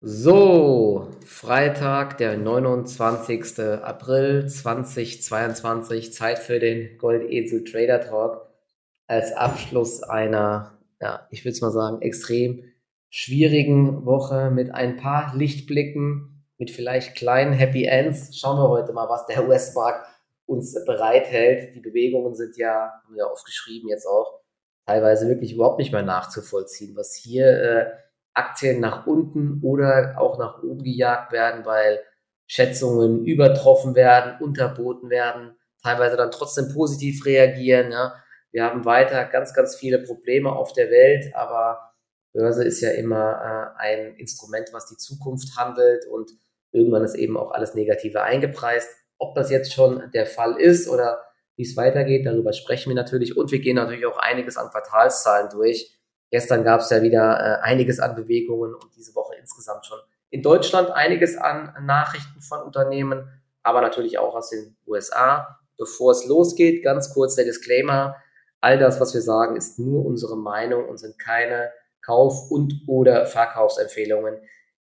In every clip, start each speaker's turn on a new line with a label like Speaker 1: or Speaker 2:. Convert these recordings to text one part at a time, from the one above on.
Speaker 1: So, Freitag, der 29. April 2022, Zeit für den Goldesel Trader Talk als Abschluss einer, ja, ich würde es mal sagen, extrem schwierigen Woche mit ein paar Lichtblicken, mit vielleicht kleinen Happy Ends. Schauen wir heute mal, was der US-Markt uns bereithält. Die Bewegungen sind ja, haben wir oft geschrieben, jetzt auch teilweise wirklich überhaupt nicht mehr nachzuvollziehen, was hier äh, Aktien nach unten oder auch nach oben gejagt werden, weil Schätzungen übertroffen werden, unterboten werden, teilweise dann trotzdem positiv reagieren. Ja. Wir haben weiter ganz, ganz viele Probleme auf der Welt, aber Börse ist ja immer äh, ein Instrument, was die Zukunft handelt und irgendwann ist eben auch alles Negative eingepreist. Ob das jetzt schon der Fall ist oder wie es weitergeht, darüber sprechen wir natürlich und wir gehen natürlich auch einiges an Quartalszahlen durch Gestern gab es ja wieder äh, einiges an Bewegungen und diese Woche insgesamt schon in Deutschland einiges an Nachrichten von Unternehmen, aber natürlich auch aus den USA. Bevor es losgeht, ganz kurz der Disclaimer. All das, was wir sagen, ist nur unsere Meinung und sind keine Kauf- und oder Verkaufsempfehlungen.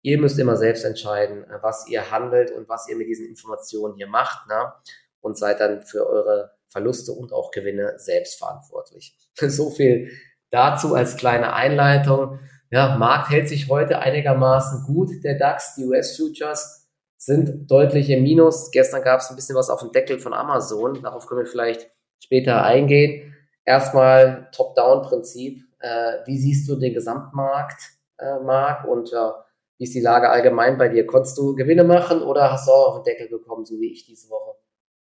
Speaker 1: Ihr müsst immer selbst entscheiden, äh, was ihr handelt und was ihr mit diesen Informationen hier macht. Ne? Und seid dann für eure Verluste und auch Gewinne selbst verantwortlich. so viel dazu als kleine Einleitung. Ja, Markt hält sich heute einigermaßen gut. Der DAX, die US-Futures sind deutlich im Minus. Gestern gab es ein bisschen was auf dem Deckel von Amazon. Darauf können wir vielleicht später eingehen. Erstmal Top-Down-Prinzip. Äh, wie siehst du den Gesamtmarkt, äh, Marc? Und äh, wie ist die Lage allgemein bei dir? Konntest du Gewinne machen oder hast du auch auf den Deckel bekommen, so wie ich diese Woche?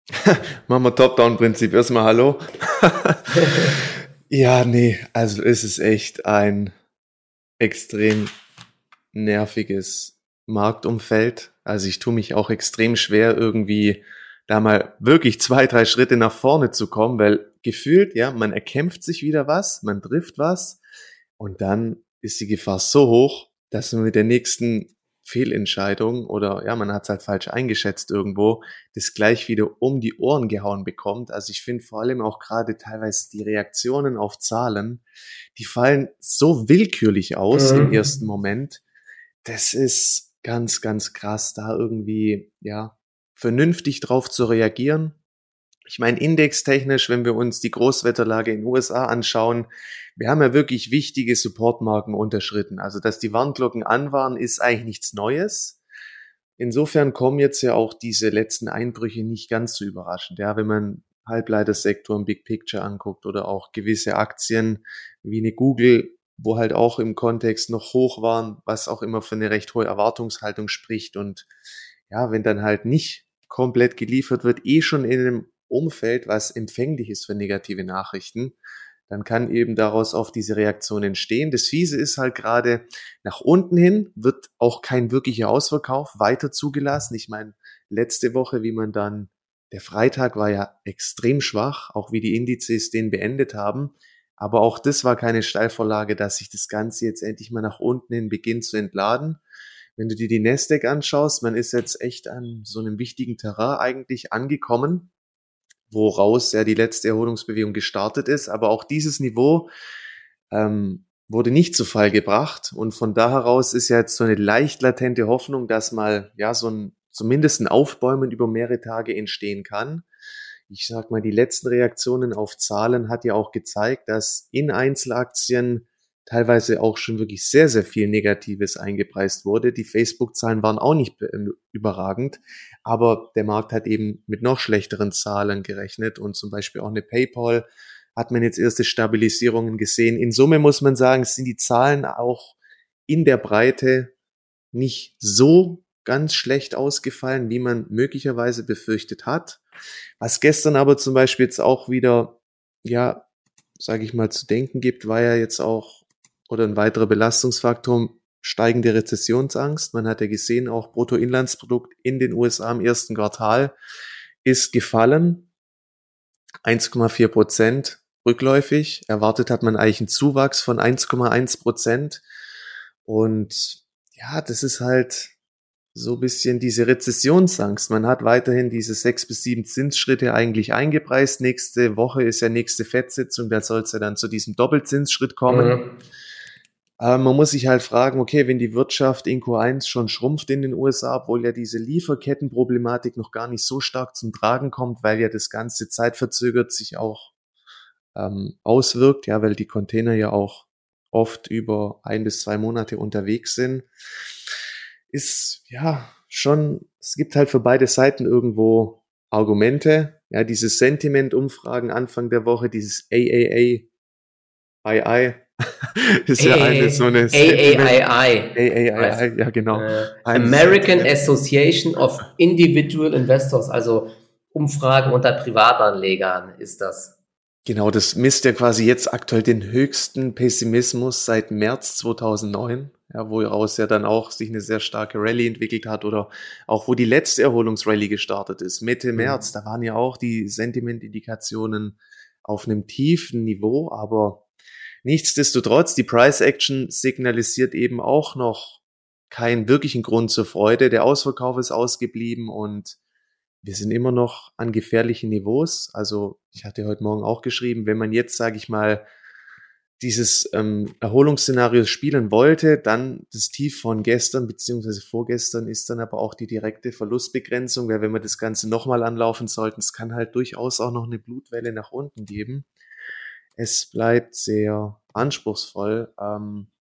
Speaker 2: Machen wir Top-Down-Prinzip. Erstmal Hallo. Ja, nee, also es ist echt ein extrem nerviges Marktumfeld. Also ich tue mich auch extrem schwer, irgendwie da mal wirklich zwei, drei Schritte nach vorne zu kommen, weil gefühlt, ja, man erkämpft sich wieder was, man trifft was und dann ist die Gefahr so hoch, dass man mit der nächsten Fehlentscheidung oder ja, man hat es halt falsch eingeschätzt irgendwo, das gleich wieder um die Ohren gehauen bekommt. Also ich finde vor allem auch gerade teilweise die Reaktionen auf Zahlen, die fallen so willkürlich aus mhm. im ersten Moment. Das ist ganz, ganz krass, da irgendwie, ja, vernünftig drauf zu reagieren. Ich meine, indextechnisch, wenn wir uns die Großwetterlage in den USA anschauen, wir haben ja wirklich wichtige Supportmarken unterschritten. Also, dass die Warnglocken an waren, ist eigentlich nichts Neues. Insofern kommen jetzt ja auch diese letzten Einbrüche nicht ganz so überraschend. Ja, wenn man Halbleitersektor im Big Picture anguckt oder auch gewisse Aktien wie eine Google, wo halt auch im Kontext noch hoch waren, was auch immer für eine recht hohe Erwartungshaltung spricht. Und ja, wenn dann halt nicht komplett geliefert wird, eh schon in einem Umfeld, was empfänglich ist für negative Nachrichten, dann kann eben daraus auf diese Reaktion entstehen. Das Fiese ist halt gerade nach unten hin wird auch kein wirklicher Ausverkauf weiter zugelassen. Ich meine, letzte Woche, wie man dann, der Freitag war ja extrem schwach, auch wie die Indizes den beendet haben. Aber auch das war keine Steilvorlage, dass sich das Ganze jetzt endlich mal nach unten hin beginnt zu entladen. Wenn du dir die Nasdaq anschaust, man ist jetzt echt an so einem wichtigen Terrain eigentlich angekommen woraus ja die letzte Erholungsbewegung gestartet ist. Aber auch dieses Niveau ähm, wurde nicht zu Fall gebracht. Und von da heraus ist ja jetzt so eine leicht latente Hoffnung, dass mal ja so ein zumindest ein Aufbäumen über mehrere Tage entstehen kann. Ich sag mal, die letzten Reaktionen auf Zahlen hat ja auch gezeigt, dass in Einzelaktien teilweise auch schon wirklich sehr, sehr viel Negatives eingepreist wurde. Die Facebook-Zahlen waren auch nicht ähm, überragend, aber der Markt hat eben mit noch schlechteren Zahlen gerechnet und zum Beispiel auch eine PayPal hat man jetzt erste Stabilisierungen gesehen. In Summe muss man sagen, sind die Zahlen auch in der Breite nicht so ganz schlecht ausgefallen, wie man möglicherweise befürchtet hat. Was gestern aber zum Beispiel jetzt auch wieder, ja, sage ich mal, zu denken gibt, war ja jetzt auch oder ein weiterer Belastungsfaktor, steigende Rezessionsangst. Man hat ja gesehen, auch Bruttoinlandsprodukt in den USA im ersten Quartal ist gefallen. 1,4 Prozent rückläufig. Erwartet hat man eigentlich einen Zuwachs von 1,1 Prozent. Und ja, das ist halt so bisschen diese Rezessionsangst. Man hat weiterhin diese sechs bis sieben Zinsschritte eigentlich eingepreist. Nächste Woche ist ja nächste Fettsitzung, da soll es ja dann zu diesem Doppelzinsschritt kommen. Mhm. Man muss sich halt fragen, okay, wenn die Wirtschaft in Q1 schon schrumpft in den USA, obwohl ja diese Lieferkettenproblematik noch gar nicht so stark zum Tragen kommt, weil ja das ganze zeitverzögert sich auch ähm, auswirkt, ja, weil die Container ja auch oft über ein bis zwei Monate unterwegs sind, ist ja schon, es gibt halt für beide Seiten irgendwo Argumente. Ja, diese Sentiment-Umfragen Anfang der Woche, dieses AAA, II,
Speaker 1: ist ja eine so eine AAII.
Speaker 2: AAII, ja genau.
Speaker 1: Äh, American Association of Individual Investors, also Umfrage unter Privatanlegern ist das.
Speaker 2: Genau, das misst ja quasi jetzt aktuell den höchsten Pessimismus seit März 2009, ja, woraus ja dann auch sich eine sehr starke Rallye entwickelt hat oder auch wo die letzte Erholungsrallye gestartet ist, Mitte mhm. März, da waren ja auch die Sentimentindikationen auf einem tiefen Niveau, aber nichtsdestotrotz, die Price Action signalisiert eben auch noch keinen wirklichen Grund zur Freude. Der Ausverkauf ist ausgeblieben und wir sind immer noch an gefährlichen Niveaus. Also ich hatte heute Morgen auch geschrieben, wenn man jetzt, sage ich mal, dieses ähm, Erholungsszenario spielen wollte, dann das Tief von gestern beziehungsweise vorgestern ist dann aber auch die direkte Verlustbegrenzung, weil wenn wir das Ganze nochmal anlaufen sollten, es kann halt durchaus auch noch eine Blutwelle nach unten geben. Es bleibt sehr anspruchsvoll. Ähm,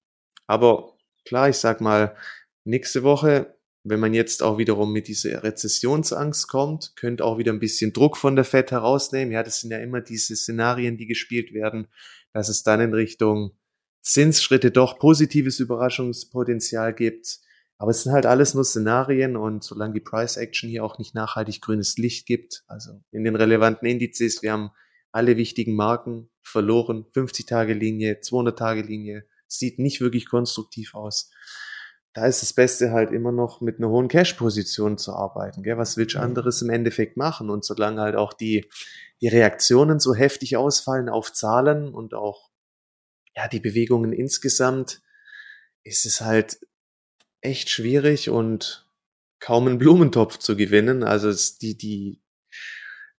Speaker 2: aber klar, ich sag mal, nächste Woche wenn man jetzt auch wiederum mit dieser Rezessionsangst kommt, könnte auch wieder ein bisschen Druck von der Fed herausnehmen. Ja, das sind ja immer diese Szenarien, die gespielt werden, dass es dann in Richtung Zinsschritte doch positives Überraschungspotenzial gibt. Aber es sind halt alles nur Szenarien und solange die Price Action hier auch nicht nachhaltig grünes Licht gibt, also in den relevanten Indizes, wir haben alle wichtigen Marken verloren, 50-Tage-Linie, 200-Tage-Linie, sieht nicht wirklich konstruktiv aus da ist das Beste halt immer noch mit einer hohen Cash-Position zu arbeiten. Gell? Was willst du anderes im Endeffekt machen? Und solange halt auch die, die Reaktionen so heftig ausfallen auf Zahlen und auch ja, die Bewegungen insgesamt, ist es halt echt schwierig und kaum einen Blumentopf zu gewinnen. Also es, die, die,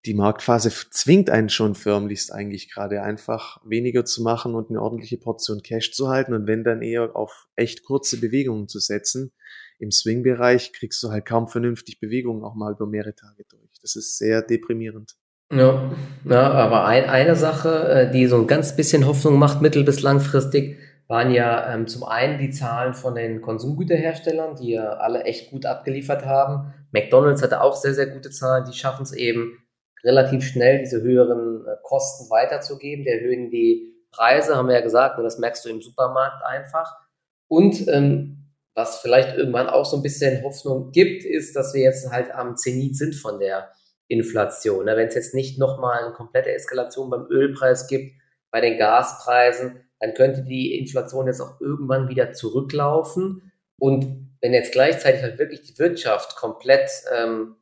Speaker 2: die Marktphase zwingt einen schon förmlichst eigentlich gerade einfach weniger zu machen und eine ordentliche Portion Cash zu halten und wenn dann eher auf echt kurze Bewegungen zu setzen. Im Swing-Bereich kriegst du halt kaum vernünftig Bewegungen auch mal über mehrere Tage durch. Das ist sehr deprimierend.
Speaker 1: Ja, ja aber ein, eine Sache, äh, die so ein ganz bisschen Hoffnung macht, mittel- bis langfristig, waren ja ähm, zum einen die Zahlen von den Konsumgüterherstellern, die ja alle echt gut abgeliefert haben. McDonald's hatte auch sehr, sehr gute Zahlen, die schaffen es eben, relativ schnell diese höheren äh, Kosten weiterzugeben. Die erhöhen die Preise, haben wir ja gesagt, und das merkst du im Supermarkt einfach. Und ähm, was vielleicht irgendwann auch so ein bisschen Hoffnung gibt, ist, dass wir jetzt halt am Zenit sind von der Inflation. Wenn es jetzt nicht nochmal eine komplette Eskalation beim Ölpreis gibt, bei den Gaspreisen, dann könnte die Inflation jetzt auch irgendwann wieder zurücklaufen. Und wenn jetzt gleichzeitig halt wirklich die Wirtschaft komplett ähm,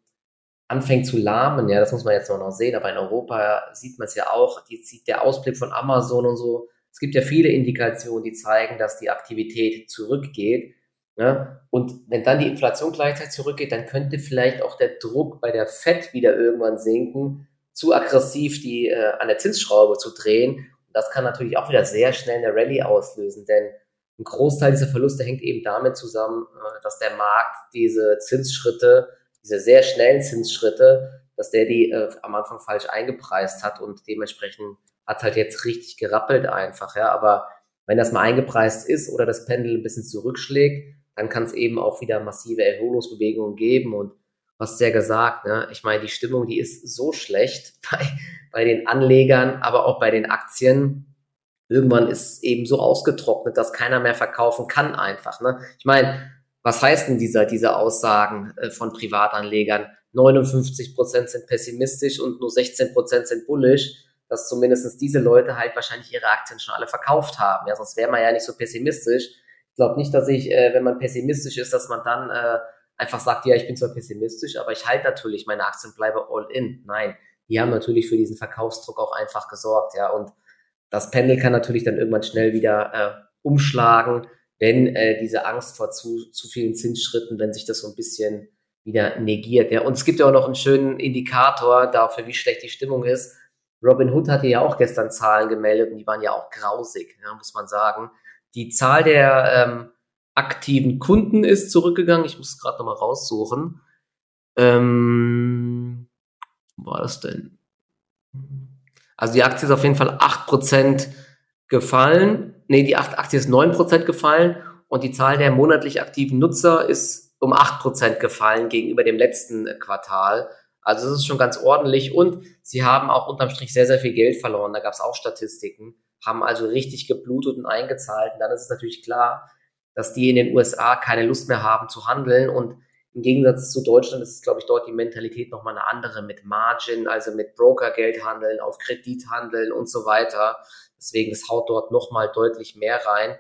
Speaker 1: anfängt zu lahmen, ja, das muss man jetzt noch sehen, aber in Europa sieht man es ja auch, die, der Ausblick von Amazon und so, es gibt ja viele Indikationen, die zeigen, dass die Aktivität zurückgeht. Ne? Und wenn dann die Inflation gleichzeitig zurückgeht, dann könnte vielleicht auch der Druck bei der FED wieder irgendwann sinken, zu aggressiv die äh, an der Zinsschraube zu drehen. Und das kann natürlich auch wieder sehr schnell eine Rallye auslösen, denn ein Großteil dieser Verluste hängt eben damit zusammen, äh, dass der Markt diese Zinsschritte diese sehr schnellen Zinsschritte, dass der die äh, am Anfang falsch eingepreist hat und dementsprechend hat halt jetzt richtig gerappelt einfach, ja. Aber wenn das mal eingepreist ist oder das Pendel ein bisschen zurückschlägt, dann kann es eben auch wieder massive Erholungsbewegungen geben und was sehr gesagt, ne? Ich meine, die Stimmung, die ist so schlecht bei, bei den Anlegern, aber auch bei den Aktien. Irgendwann ist es eben so ausgetrocknet, dass keiner mehr verkaufen kann einfach. Ne? Ich meine, was heißt denn dieser, diese Aussagen äh, von Privatanlegern? 59 Prozent sind pessimistisch und nur 16 Prozent sind bullish, dass zumindest diese Leute halt wahrscheinlich ihre Aktien schon alle verkauft haben. Ja, sonst wäre man ja nicht so pessimistisch. Ich glaube nicht, dass ich, äh, wenn man pessimistisch ist, dass man dann äh, einfach sagt, ja, ich bin zwar pessimistisch, aber ich halte natürlich meine Aktien, bleibe all in. Nein, die haben natürlich für diesen Verkaufsdruck auch einfach gesorgt, ja. Und das Pendel kann natürlich dann irgendwann schnell wieder äh, umschlagen wenn äh, diese Angst vor zu, zu vielen Zinsschritten, wenn sich das so ein bisschen wieder negiert. Ja. Und es gibt ja auch noch einen schönen Indikator dafür, wie schlecht die Stimmung ist. Robin Hood hatte ja auch gestern Zahlen gemeldet und die waren ja auch grausig, ja, muss man sagen. Die Zahl der ähm, aktiven Kunden ist zurückgegangen. Ich muss es gerade nochmal raussuchen. Ähm, wo war das denn? Also die Aktie ist auf jeden Fall 8% gefallen. Nee, die Aktie ist 9% gefallen und die Zahl der monatlich aktiven Nutzer ist um 8% gefallen gegenüber dem letzten Quartal. Also das ist schon ganz ordentlich und sie haben auch unterm Strich sehr, sehr viel Geld verloren. Da gab es auch Statistiken, haben also richtig geblutet und eingezahlt. Und dann ist es natürlich klar, dass die in den USA keine Lust mehr haben zu handeln und im Gegensatz zu Deutschland ist, glaube ich, dort die Mentalität nochmal eine andere mit Margin, also mit Brokergeld handeln, auf Kredit handeln und so weiter. Deswegen, es haut dort nochmal deutlich mehr rein.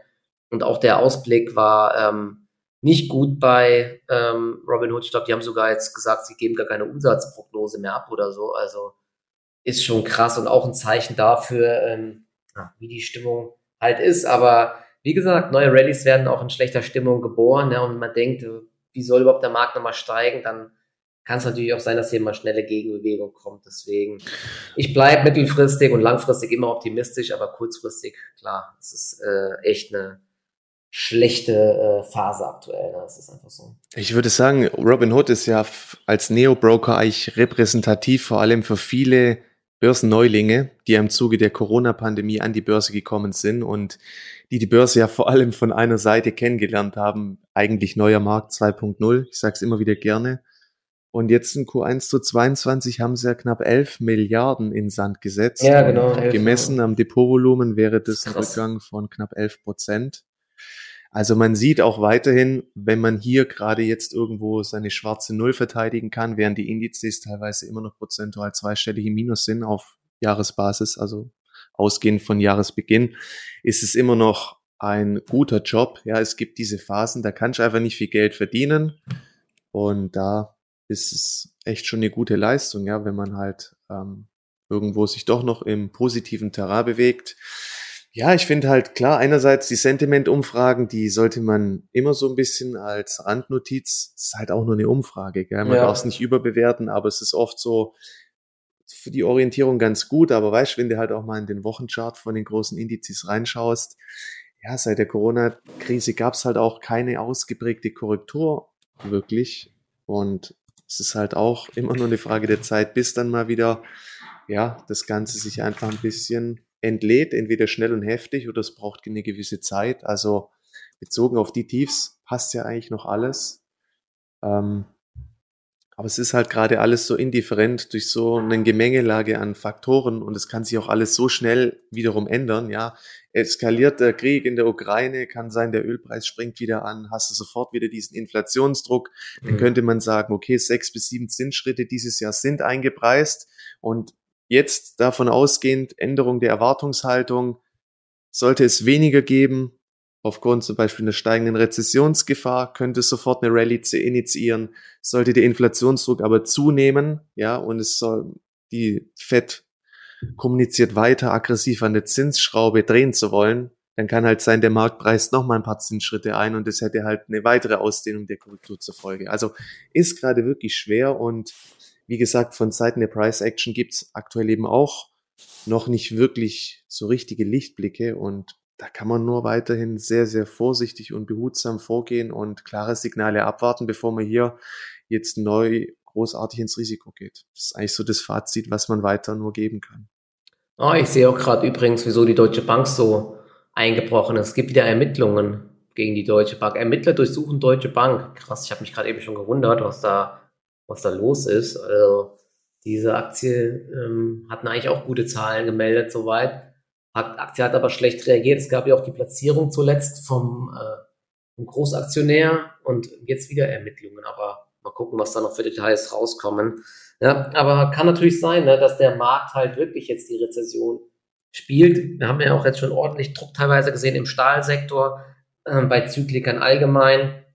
Speaker 1: Und auch der Ausblick war ähm, nicht gut bei ähm, Robinhood. Ich glaube, die haben sogar jetzt gesagt, sie geben gar keine Umsatzprognose mehr ab oder so. Also ist schon krass und auch ein Zeichen dafür, ähm, wie die Stimmung halt ist. Aber wie gesagt, neue Rallyes werden auch in schlechter Stimmung geboren. Ja, und man denkt, wie soll überhaupt der Markt nochmal steigen, dann kann es natürlich auch sein, dass hier mal schnelle Gegenbewegung kommt. Deswegen, ich bleibe mittelfristig und langfristig immer optimistisch, aber kurzfristig, klar, es ist äh, echt eine schlechte äh, Phase aktuell. Ne? Das ist einfach so.
Speaker 2: Ich würde sagen, Robinhood ist ja als Neo-Broker eigentlich repräsentativ, vor allem für viele Börsenneulinge, die im Zuge der Corona-Pandemie an die Börse gekommen sind und die die Börse ja vor allem von einer Seite kennengelernt haben, eigentlich neuer Markt 2.0. Ich sage es immer wieder gerne. Und jetzt in Q1 zu 22 haben sie ja knapp 11 Milliarden in Sand gesetzt.
Speaker 1: Ja, genau.
Speaker 2: gemessen am Depotvolumen wäre das ein Rückgang von knapp 11 Prozent. Also man sieht auch weiterhin, wenn man hier gerade jetzt irgendwo seine schwarze Null verteidigen kann, während die Indizes teilweise immer noch prozentual zweistellige Minus sind auf Jahresbasis, also ausgehend von Jahresbeginn, ist es immer noch ein guter Job. Ja, es gibt diese Phasen, da kannst du einfach nicht viel Geld verdienen. Und da ist es echt schon eine gute Leistung, ja, wenn man halt ähm, irgendwo sich doch noch im positiven Terrain bewegt. Ja, ich finde halt klar, einerseits die Sentiment-Umfragen, die sollte man immer so ein bisschen als Randnotiz, ist halt auch nur eine Umfrage, gell? man ja. darf es nicht überbewerten, aber es ist oft so, für die Orientierung ganz gut, aber weißt, wenn du halt auch mal in den Wochenchart von den großen Indizes reinschaust, ja, seit der Corona-Krise gab es halt auch keine ausgeprägte Korrektur wirklich. Und es ist halt auch immer nur eine Frage der Zeit, bis dann mal wieder, ja, das Ganze sich einfach ein bisschen entlädt, entweder schnell und heftig oder es braucht eine gewisse Zeit. Also bezogen auf die Tiefs passt ja eigentlich noch alles. Ähm, aber es ist halt gerade alles so indifferent durch so eine Gemengelage an Faktoren und es kann sich auch alles so schnell wiederum ändern. Ja, eskaliert der Krieg in der Ukraine, kann sein, der Ölpreis springt wieder an, hast du sofort wieder diesen Inflationsdruck. Dann mhm. könnte man sagen, okay, sechs bis sieben Zinsschritte dieses Jahr sind eingepreist und jetzt davon ausgehend Änderung der Erwartungshaltung sollte es weniger geben, Aufgrund zum Beispiel einer steigenden Rezessionsgefahr könnte sofort eine Rallye initiieren. Sollte der Inflationsdruck aber zunehmen, ja, und es soll, die Fed kommuniziert weiter aggressiv an der Zinsschraube drehen zu wollen, dann kann halt sein, der Marktpreis noch mal ein paar Zinsschritte ein und das hätte halt eine weitere Ausdehnung der Korrektur zur Folge. Also ist gerade wirklich schwer und wie gesagt, von Seiten der Price Action gibt's aktuell eben auch noch nicht wirklich so richtige Lichtblicke und da kann man nur weiterhin sehr, sehr vorsichtig und behutsam vorgehen und klare Signale abwarten, bevor man hier jetzt neu großartig ins Risiko geht. Das ist eigentlich so das Fazit, was man weiter nur geben kann.
Speaker 1: Oh, ich sehe auch gerade übrigens, wieso die Deutsche Bank so eingebrochen ist. Es gibt wieder Ermittlungen gegen die Deutsche Bank. Ermittler durchsuchen Deutsche Bank. Krass, ich habe mich gerade eben schon gewundert, was da, was da los ist. Also diese Aktie ähm, hatten eigentlich auch gute Zahlen gemeldet soweit. Aktie hat aber schlecht reagiert. Es gab ja auch die Platzierung zuletzt vom, äh, vom Großaktionär und jetzt wieder Ermittlungen. Aber mal gucken, was da noch für Details rauskommen. Ja, aber kann natürlich sein, ne, dass der Markt halt wirklich jetzt die Rezession spielt. Wir haben ja auch jetzt schon ordentlich Druck teilweise gesehen im Stahlsektor, äh, bei Zyklikern allgemein.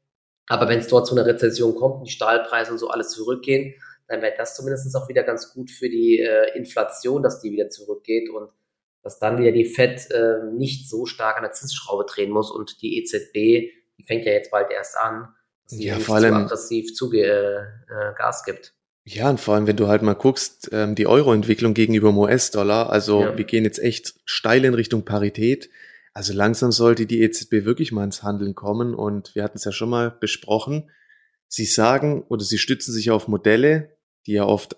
Speaker 1: Aber wenn es dort zu einer Rezession kommt und die Stahlpreise und so alles zurückgehen, dann wäre das zumindest auch wieder ganz gut für die äh, Inflation, dass die wieder zurückgeht und dass dann wieder die Fed äh, nicht so stark an der Zinsschraube drehen muss und die EZB, die fängt ja jetzt bald erst an, dass ja, vor allem, so aggressiv Zuge, äh, äh, Gas gibt.
Speaker 2: Ja, und vor allem, wenn du halt mal guckst, ähm, die Euro-Entwicklung gegenüber dem US-Dollar, also ja. wir gehen jetzt echt steil in Richtung Parität, also langsam sollte die EZB wirklich mal ins Handeln kommen und wir hatten es ja schon mal besprochen. Sie sagen oder sie stützen sich auf Modelle, die ja oft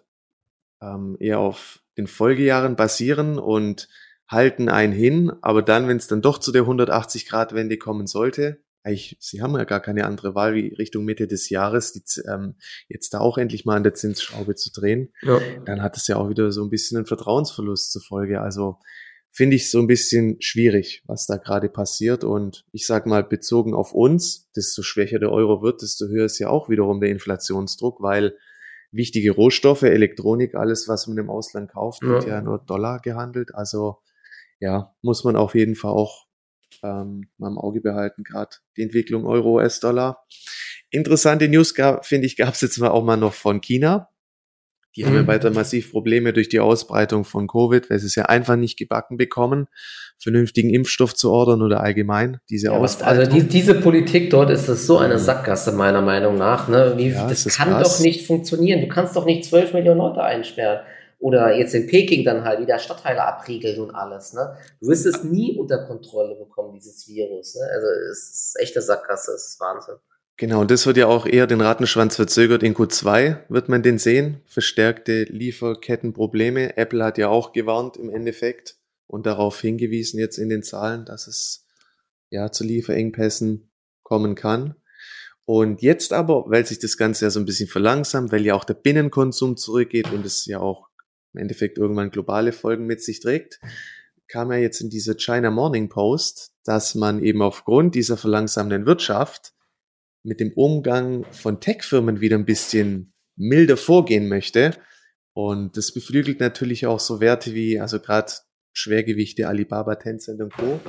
Speaker 2: ähm, eher auf den Folgejahren basieren und halten einen hin, aber dann, wenn es dann doch zu der 180-Grad-Wende kommen sollte, eigentlich, sie haben ja gar keine andere Wahl, wie Richtung Mitte des Jahres, die, ähm, jetzt da auch endlich mal an der Zinsschraube zu drehen, ja. dann hat es ja auch wieder so ein bisschen einen Vertrauensverlust zur Folge. Also finde ich so ein bisschen schwierig, was da gerade passiert. Und ich sag mal, bezogen auf uns, desto schwächer der Euro wird, desto höher ist ja auch wiederum der Inflationsdruck, weil wichtige Rohstoffe, Elektronik, alles, was man im Ausland kauft, wird ja, ja nur Dollar gehandelt. Also ja, muss man auf jeden Fall auch ähm, mal im Auge behalten, gerade die Entwicklung Euro-US-Dollar. Interessante News, finde ich, gab es jetzt mal auch mal noch von China. Die haben ja mhm. weiter massiv Probleme durch die Ausbreitung von Covid, weil sie es ja einfach nicht gebacken bekommen, vernünftigen Impfstoff zu ordern oder allgemein diese
Speaker 1: ja, Ausbreitung. Also die, diese Politik dort ist es so eine. Sackgasse meiner Meinung nach. Ne? Wie, ja, das kann krass. doch nicht funktionieren. Du kannst doch nicht zwölf Millionen Leute einsperren. Oder jetzt in Peking dann halt wieder Stadtteile abriegeln und alles. Ne? Du wirst es nie unter Kontrolle bekommen, dieses Virus. Ne? Also es ist echte Sackgasse, es ist Wahnsinn.
Speaker 2: Genau, und das wird ja auch eher den Rattenschwanz verzögert. In Q2 wird man den sehen. Verstärkte Lieferkettenprobleme. Apple hat ja auch gewarnt im Endeffekt und darauf hingewiesen jetzt in den Zahlen, dass es ja zu Lieferengpässen kommen kann. Und jetzt aber, weil sich das Ganze ja so ein bisschen verlangsamt, weil ja auch der Binnenkonsum zurückgeht und es ja auch im Endeffekt irgendwann globale Folgen mit sich trägt, kam ja jetzt in dieser China Morning Post, dass man eben aufgrund dieser verlangsamenden Wirtschaft mit dem Umgang von Tech-Firmen wieder ein bisschen milder vorgehen möchte. Und das beflügelt natürlich auch so Werte wie, also gerade Schwergewichte Alibaba, Tencent und Co.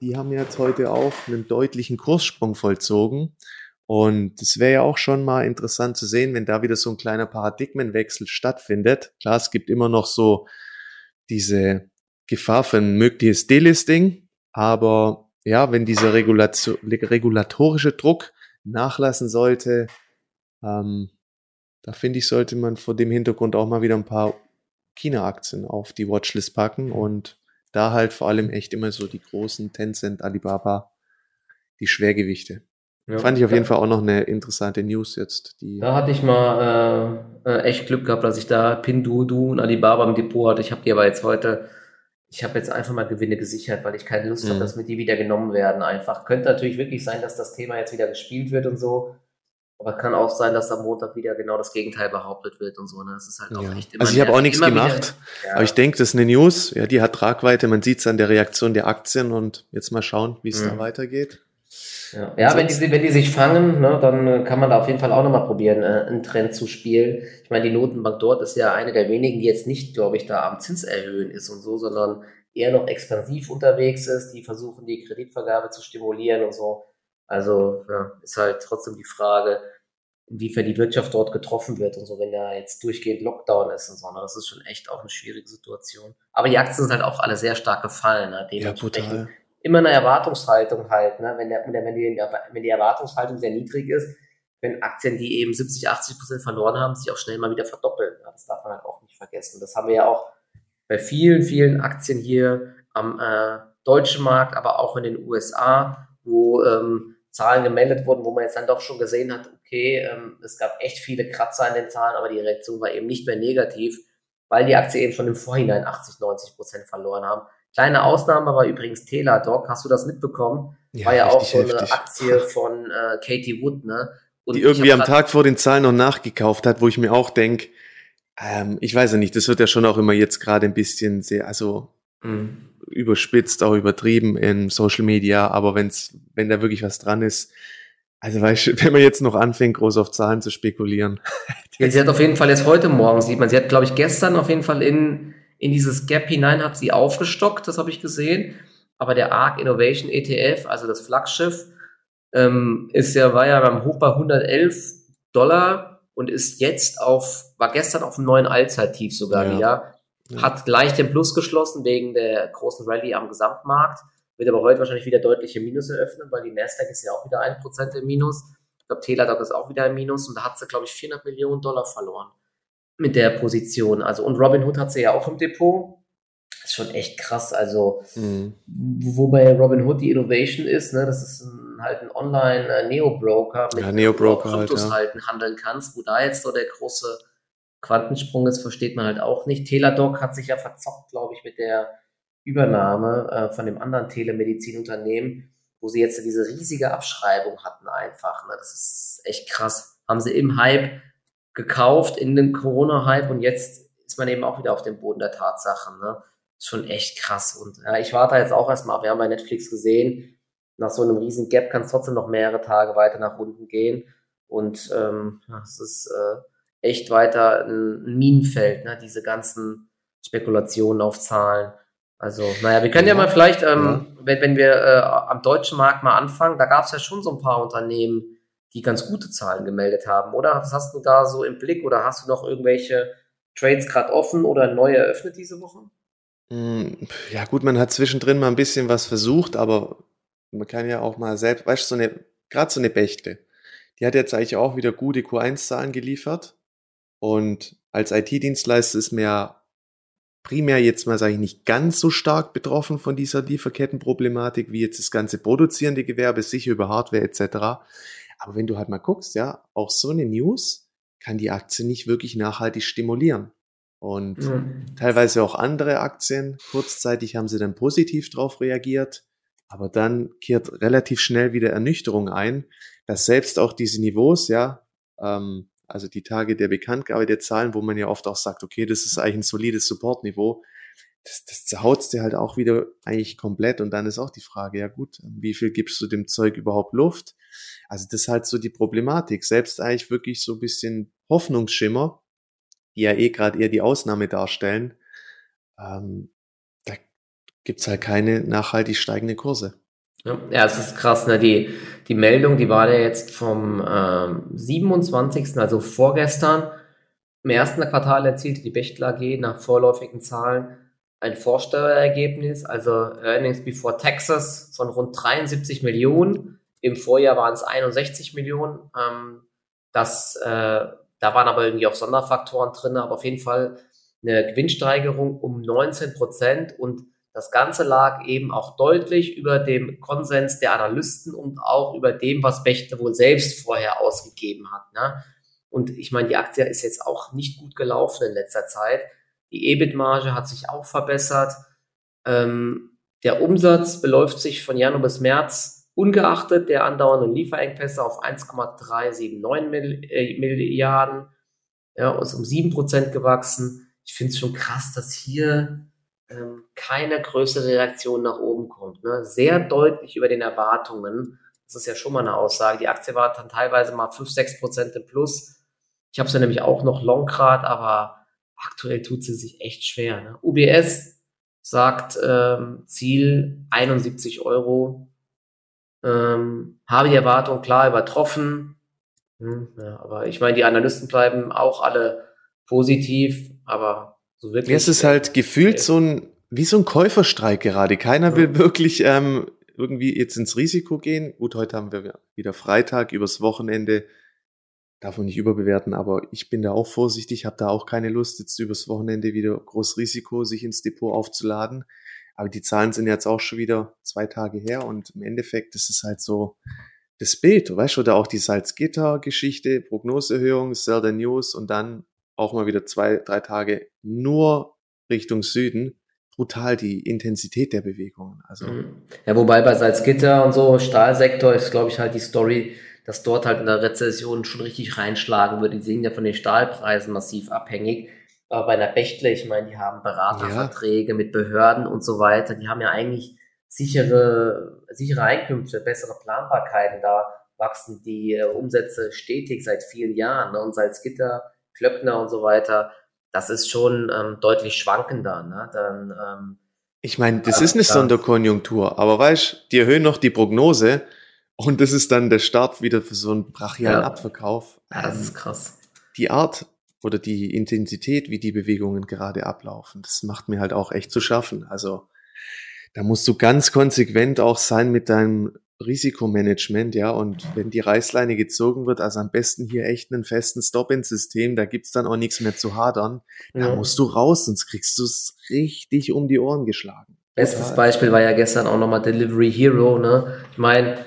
Speaker 2: Die haben jetzt heute auch einen deutlichen Kurssprung vollzogen. Und es wäre ja auch schon mal interessant zu sehen, wenn da wieder so ein kleiner Paradigmenwechsel stattfindet. Klar, es gibt immer noch so diese Gefahr für ein mögliches Delisting, aber ja, wenn dieser regulatorische Druck nachlassen sollte. Ähm, da finde ich, sollte man vor dem Hintergrund auch mal wieder ein paar China-Aktien auf die Watchlist packen und da halt vor allem echt immer so die großen Tencent, Alibaba, die Schwergewichte. Ja, Fand ich auf ja. jeden Fall auch noch eine interessante News jetzt.
Speaker 1: Da hatte ich mal äh, äh, echt Glück gehabt, dass ich da Pinduoduo und Alibaba im Depot hatte. Ich habe die aber jetzt heute ich habe jetzt einfach mal Gewinne gesichert, weil ich keine Lust mhm. habe, dass mir die wieder genommen werden. Einfach könnte natürlich wirklich sein, dass das Thema jetzt wieder gespielt wird und so. Aber kann auch sein, dass am Montag wieder genau das Gegenteil behauptet wird und so. Ne? Das ist halt auch
Speaker 2: ja. echt immer Also ich habe auch nichts gemacht, wieder, ja. aber ich denke, das ist eine News. Ja, die hat Tragweite. Man sieht es an der Reaktion der Aktien und jetzt mal schauen, wie es mhm. da weitergeht.
Speaker 1: Ja, ja wenn, die, wenn die sich fangen, ne, dann äh, kann man da auf jeden Fall auch nochmal probieren, äh, einen Trend zu spielen. Ich meine, die Notenbank dort ist ja eine der wenigen, die jetzt nicht, glaube ich, da am Zins erhöhen ist und so, sondern eher noch expansiv unterwegs ist. Die versuchen, die Kreditvergabe zu stimulieren und so. Also ja, ist halt trotzdem die Frage, inwiefern die Wirtschaft dort getroffen wird und so, wenn da jetzt durchgehend Lockdown ist und so. Ne? Das ist schon echt auch eine schwierige Situation. Aber die Aktien sind halt auch alle sehr stark gefallen. Ne? Dementsprechend ja, immer eine Erwartungshaltung halt, ne? wenn, der, wenn, die, wenn die Erwartungshaltung sehr niedrig ist, wenn Aktien, die eben 70, 80 Prozent verloren haben, sich auch schnell mal wieder verdoppeln. Ja? Das darf man halt auch nicht vergessen. Das haben wir ja auch bei vielen, vielen Aktien hier am äh, deutschen Markt, aber auch in den USA, wo ähm, Zahlen gemeldet wurden, wo man jetzt dann doch schon gesehen hat, okay, ähm, es gab echt viele Kratzer in den Zahlen, aber die Reaktion war eben nicht mehr negativ, weil die Aktie eben schon im Vorhinein 80, 90 Prozent verloren haben. Kleine Ausnahme war übrigens Teladoc. Hast du das mitbekommen? Ja, war ja auch so eine heftig. Aktie von äh, Katie Wood, ne?
Speaker 2: Und die irgendwie am Tag vor den Zahlen noch nachgekauft hat, wo ich mir auch denke, ähm, ich weiß ja nicht, das wird ja schon auch immer jetzt gerade ein bisschen sehr, also mhm. überspitzt, auch übertrieben in Social Media, aber wenn's, wenn da wirklich was dran ist, also weißt du, wenn man jetzt noch anfängt, groß auf Zahlen zu spekulieren.
Speaker 1: Ja, sie hat auf jeden Fall jetzt heute Morgen, sieht man, sie hat, glaube ich, gestern auf jeden Fall in in dieses Gap hinein hat sie aufgestockt, das habe ich gesehen. Aber der ARC Innovation ETF, also das Flaggschiff, ähm, ist ja, war ja beim Hoch bei 111 Dollar und ist jetzt auf, war gestern auf einem neuen Allzeittief sogar ja. wieder. Hat gleich den Plus geschlossen wegen der großen Rallye am Gesamtmarkt. Wird aber heute wahrscheinlich wieder deutliche Minus eröffnen, weil die Nasdaq ist ja auch wieder 1% im Minus. Ich glaube, Teladoc ist auch wieder im Minus und da hat sie, glaube ich, 400 Millionen Dollar verloren mit der Position. Also, und Robin Hood hat sie ja auch im Depot. ist schon echt krass. Also, mhm. wobei Robinhood die Innovation ist, ne, das ist ein, halt ein Online-Neo-Broker,
Speaker 2: mit ja, Neo-Broker
Speaker 1: halt, ja. halten, handeln kannst. Wo da jetzt so der große Quantensprung ist, versteht man halt auch nicht. Teladoc hat sich ja verzockt, glaube ich, mit der Übernahme äh, von dem anderen Telemedizinunternehmen, wo sie jetzt diese riesige Abschreibung hatten einfach. Ne? Das ist echt krass. Haben sie im Hype gekauft, in den Corona-Hype und jetzt ist man eben auch wieder auf dem Boden der Tatsachen. Ne? Ist schon echt krass. Und ja, ich warte jetzt auch erstmal. Wir haben bei Netflix gesehen, nach so einem riesen Gap kann es trotzdem noch mehrere Tage weiter nach unten gehen. Und ähm, es ist äh, echt weiter ein Minenfeld, ne? diese ganzen Spekulationen auf Zahlen. Also, naja, wir können ja, ja mal vielleicht, ähm, ja. wenn, wenn wir äh, am deutschen Markt mal anfangen, da gab es ja schon so ein paar Unternehmen, die ganz gute Zahlen gemeldet haben, oder? Was hast du da so im Blick oder hast du noch irgendwelche Trades gerade offen oder neu eröffnet diese Woche?
Speaker 2: Hm, ja, gut, man hat zwischendrin mal ein bisschen was versucht, aber man kann ja auch mal selbst, weißt du, so eine, gerade so eine Bächte, die hat jetzt eigentlich auch wieder gute Q1-Zahlen geliefert. Und als IT-Dienstleister ist mir primär jetzt mal, sage ich, nicht ganz so stark betroffen von dieser Lieferkettenproblematik wie jetzt das ganze produzierende Gewerbe, sicher über Hardware etc. Aber wenn du halt mal guckst, ja, auch so eine News kann die Aktie nicht wirklich nachhaltig stimulieren. Und mhm. teilweise auch andere Aktien, kurzzeitig haben sie dann positiv drauf reagiert, aber dann kehrt relativ schnell wieder Ernüchterung ein, dass selbst auch diese Niveaus, ja, ähm, also die Tage der Bekanntgabe der Zahlen, wo man ja oft auch sagt, okay, das ist eigentlich ein solides Supportniveau, das, das zerhaut dir halt auch wieder eigentlich komplett. Und dann ist auch die Frage, ja gut, wie viel gibst du dem Zeug überhaupt Luft? Also das ist halt so die Problematik. Selbst eigentlich wirklich so ein bisschen Hoffnungsschimmer, die ja eh gerade eher die Ausnahme darstellen, ähm, da gibt's halt keine nachhaltig steigende Kurse.
Speaker 1: Ja, ja, es ist krass, ne? Die, die Meldung, die war ja jetzt vom ähm, 27., also vorgestern. Im ersten Quartal erzielte die Bechtle AG nach vorläufigen Zahlen ein Vorsteuerergebnis, also Earnings Before Taxes von rund 73 Millionen. Im Vorjahr waren es 61 Millionen. Ähm, das, äh, da waren aber irgendwie auch Sonderfaktoren drin, aber auf jeden Fall eine Gewinnsteigerung um 19 Prozent und das Ganze lag eben auch deutlich über dem Konsens der Analysten und auch über dem, was Bechtle wohl selbst vorher ausgegeben hat. Ne? Und ich meine, die Aktie ist jetzt auch nicht gut gelaufen in letzter Zeit. Die EBIT-Marge hat sich auch verbessert. Ähm, der Umsatz beläuft sich von Januar bis März ungeachtet der andauernden Lieferengpässe auf 1,379 äh, Milliarden. Ja, ist um 7% gewachsen. Ich finde es schon krass, dass hier ähm, keine größere Reaktion nach oben kommt. Ne? Sehr deutlich über den Erwartungen. Das ist ja schon mal eine Aussage. Die Aktie war dann teilweise mal 5, 6 Prozent im Plus. Ich habe es ja nämlich auch noch Longgrad, aber aktuell tut sie sich echt schwer. Ne? UBS sagt ähm, Ziel 71 Euro. Ähm, habe die Erwartung klar übertroffen. Hm, ja, aber ich meine, die Analysten bleiben auch alle positiv, aber so
Speaker 2: wirklich. Es ist halt gefühlt so ein, wie so ein Käuferstreik gerade. Keiner ja. will wirklich ähm, irgendwie jetzt ins Risiko gehen. Gut, heute haben wir wieder Freitag übers Wochenende. Darf man nicht überbewerten, aber ich bin da auch vorsichtig, habe da auch keine Lust, jetzt übers Wochenende wieder groß Risiko sich ins Depot aufzuladen. Aber die Zahlen sind jetzt auch schon wieder zwei Tage her und im Endeffekt ist es halt so das Bild, weißt du, oder auch die Salzgitter-Geschichte, Prognoseerhöhung, Sell News und dann auch mal wieder zwei, drei Tage nur Richtung Süden. Brutal die Intensität der Bewegungen. Also. Mhm.
Speaker 1: Ja, wobei bei Salzgitter und so, Stahlsektor ist, glaube ich, halt die Story, dass dort halt in der Rezession schon richtig reinschlagen würde. Die sind ja von den Stahlpreisen massiv abhängig. Aber bei einer Bechtle, ich meine, die haben Beraterverträge ja. mit Behörden und so weiter. Die haben ja eigentlich sichere, sichere Einkünfte, bessere Planbarkeiten. Da wachsen die äh, Umsätze stetig seit vielen Jahren. Ne? Und Salzgitter Klöckner und so weiter, das ist schon ähm, deutlich schwankender. Ne? Dann, ähm,
Speaker 2: ich meine, das ist eine Sonderkonjunktur, aber weißt, die erhöhen noch die Prognose und das ist dann der Start wieder für so einen brachialen ja. Abverkauf.
Speaker 1: Ja, das ist krass.
Speaker 2: Die Art oder die Intensität, wie die Bewegungen gerade ablaufen, das macht mir halt auch echt zu schaffen. Also da musst du ganz konsequent auch sein mit deinem Risikomanagement, ja, und wenn die Reißleine gezogen wird, also am besten hier echt einen festen Stop-in-System, da gibt's dann auch nichts mehr zu hadern. Da
Speaker 1: Ja.
Speaker 2: musst du raus, sonst kriegst du es richtig um die Ohren geschlagen.
Speaker 1: Bestes. Beispiel war ja gestern auch nochmal Delivery Hero. Ne? Ich meine,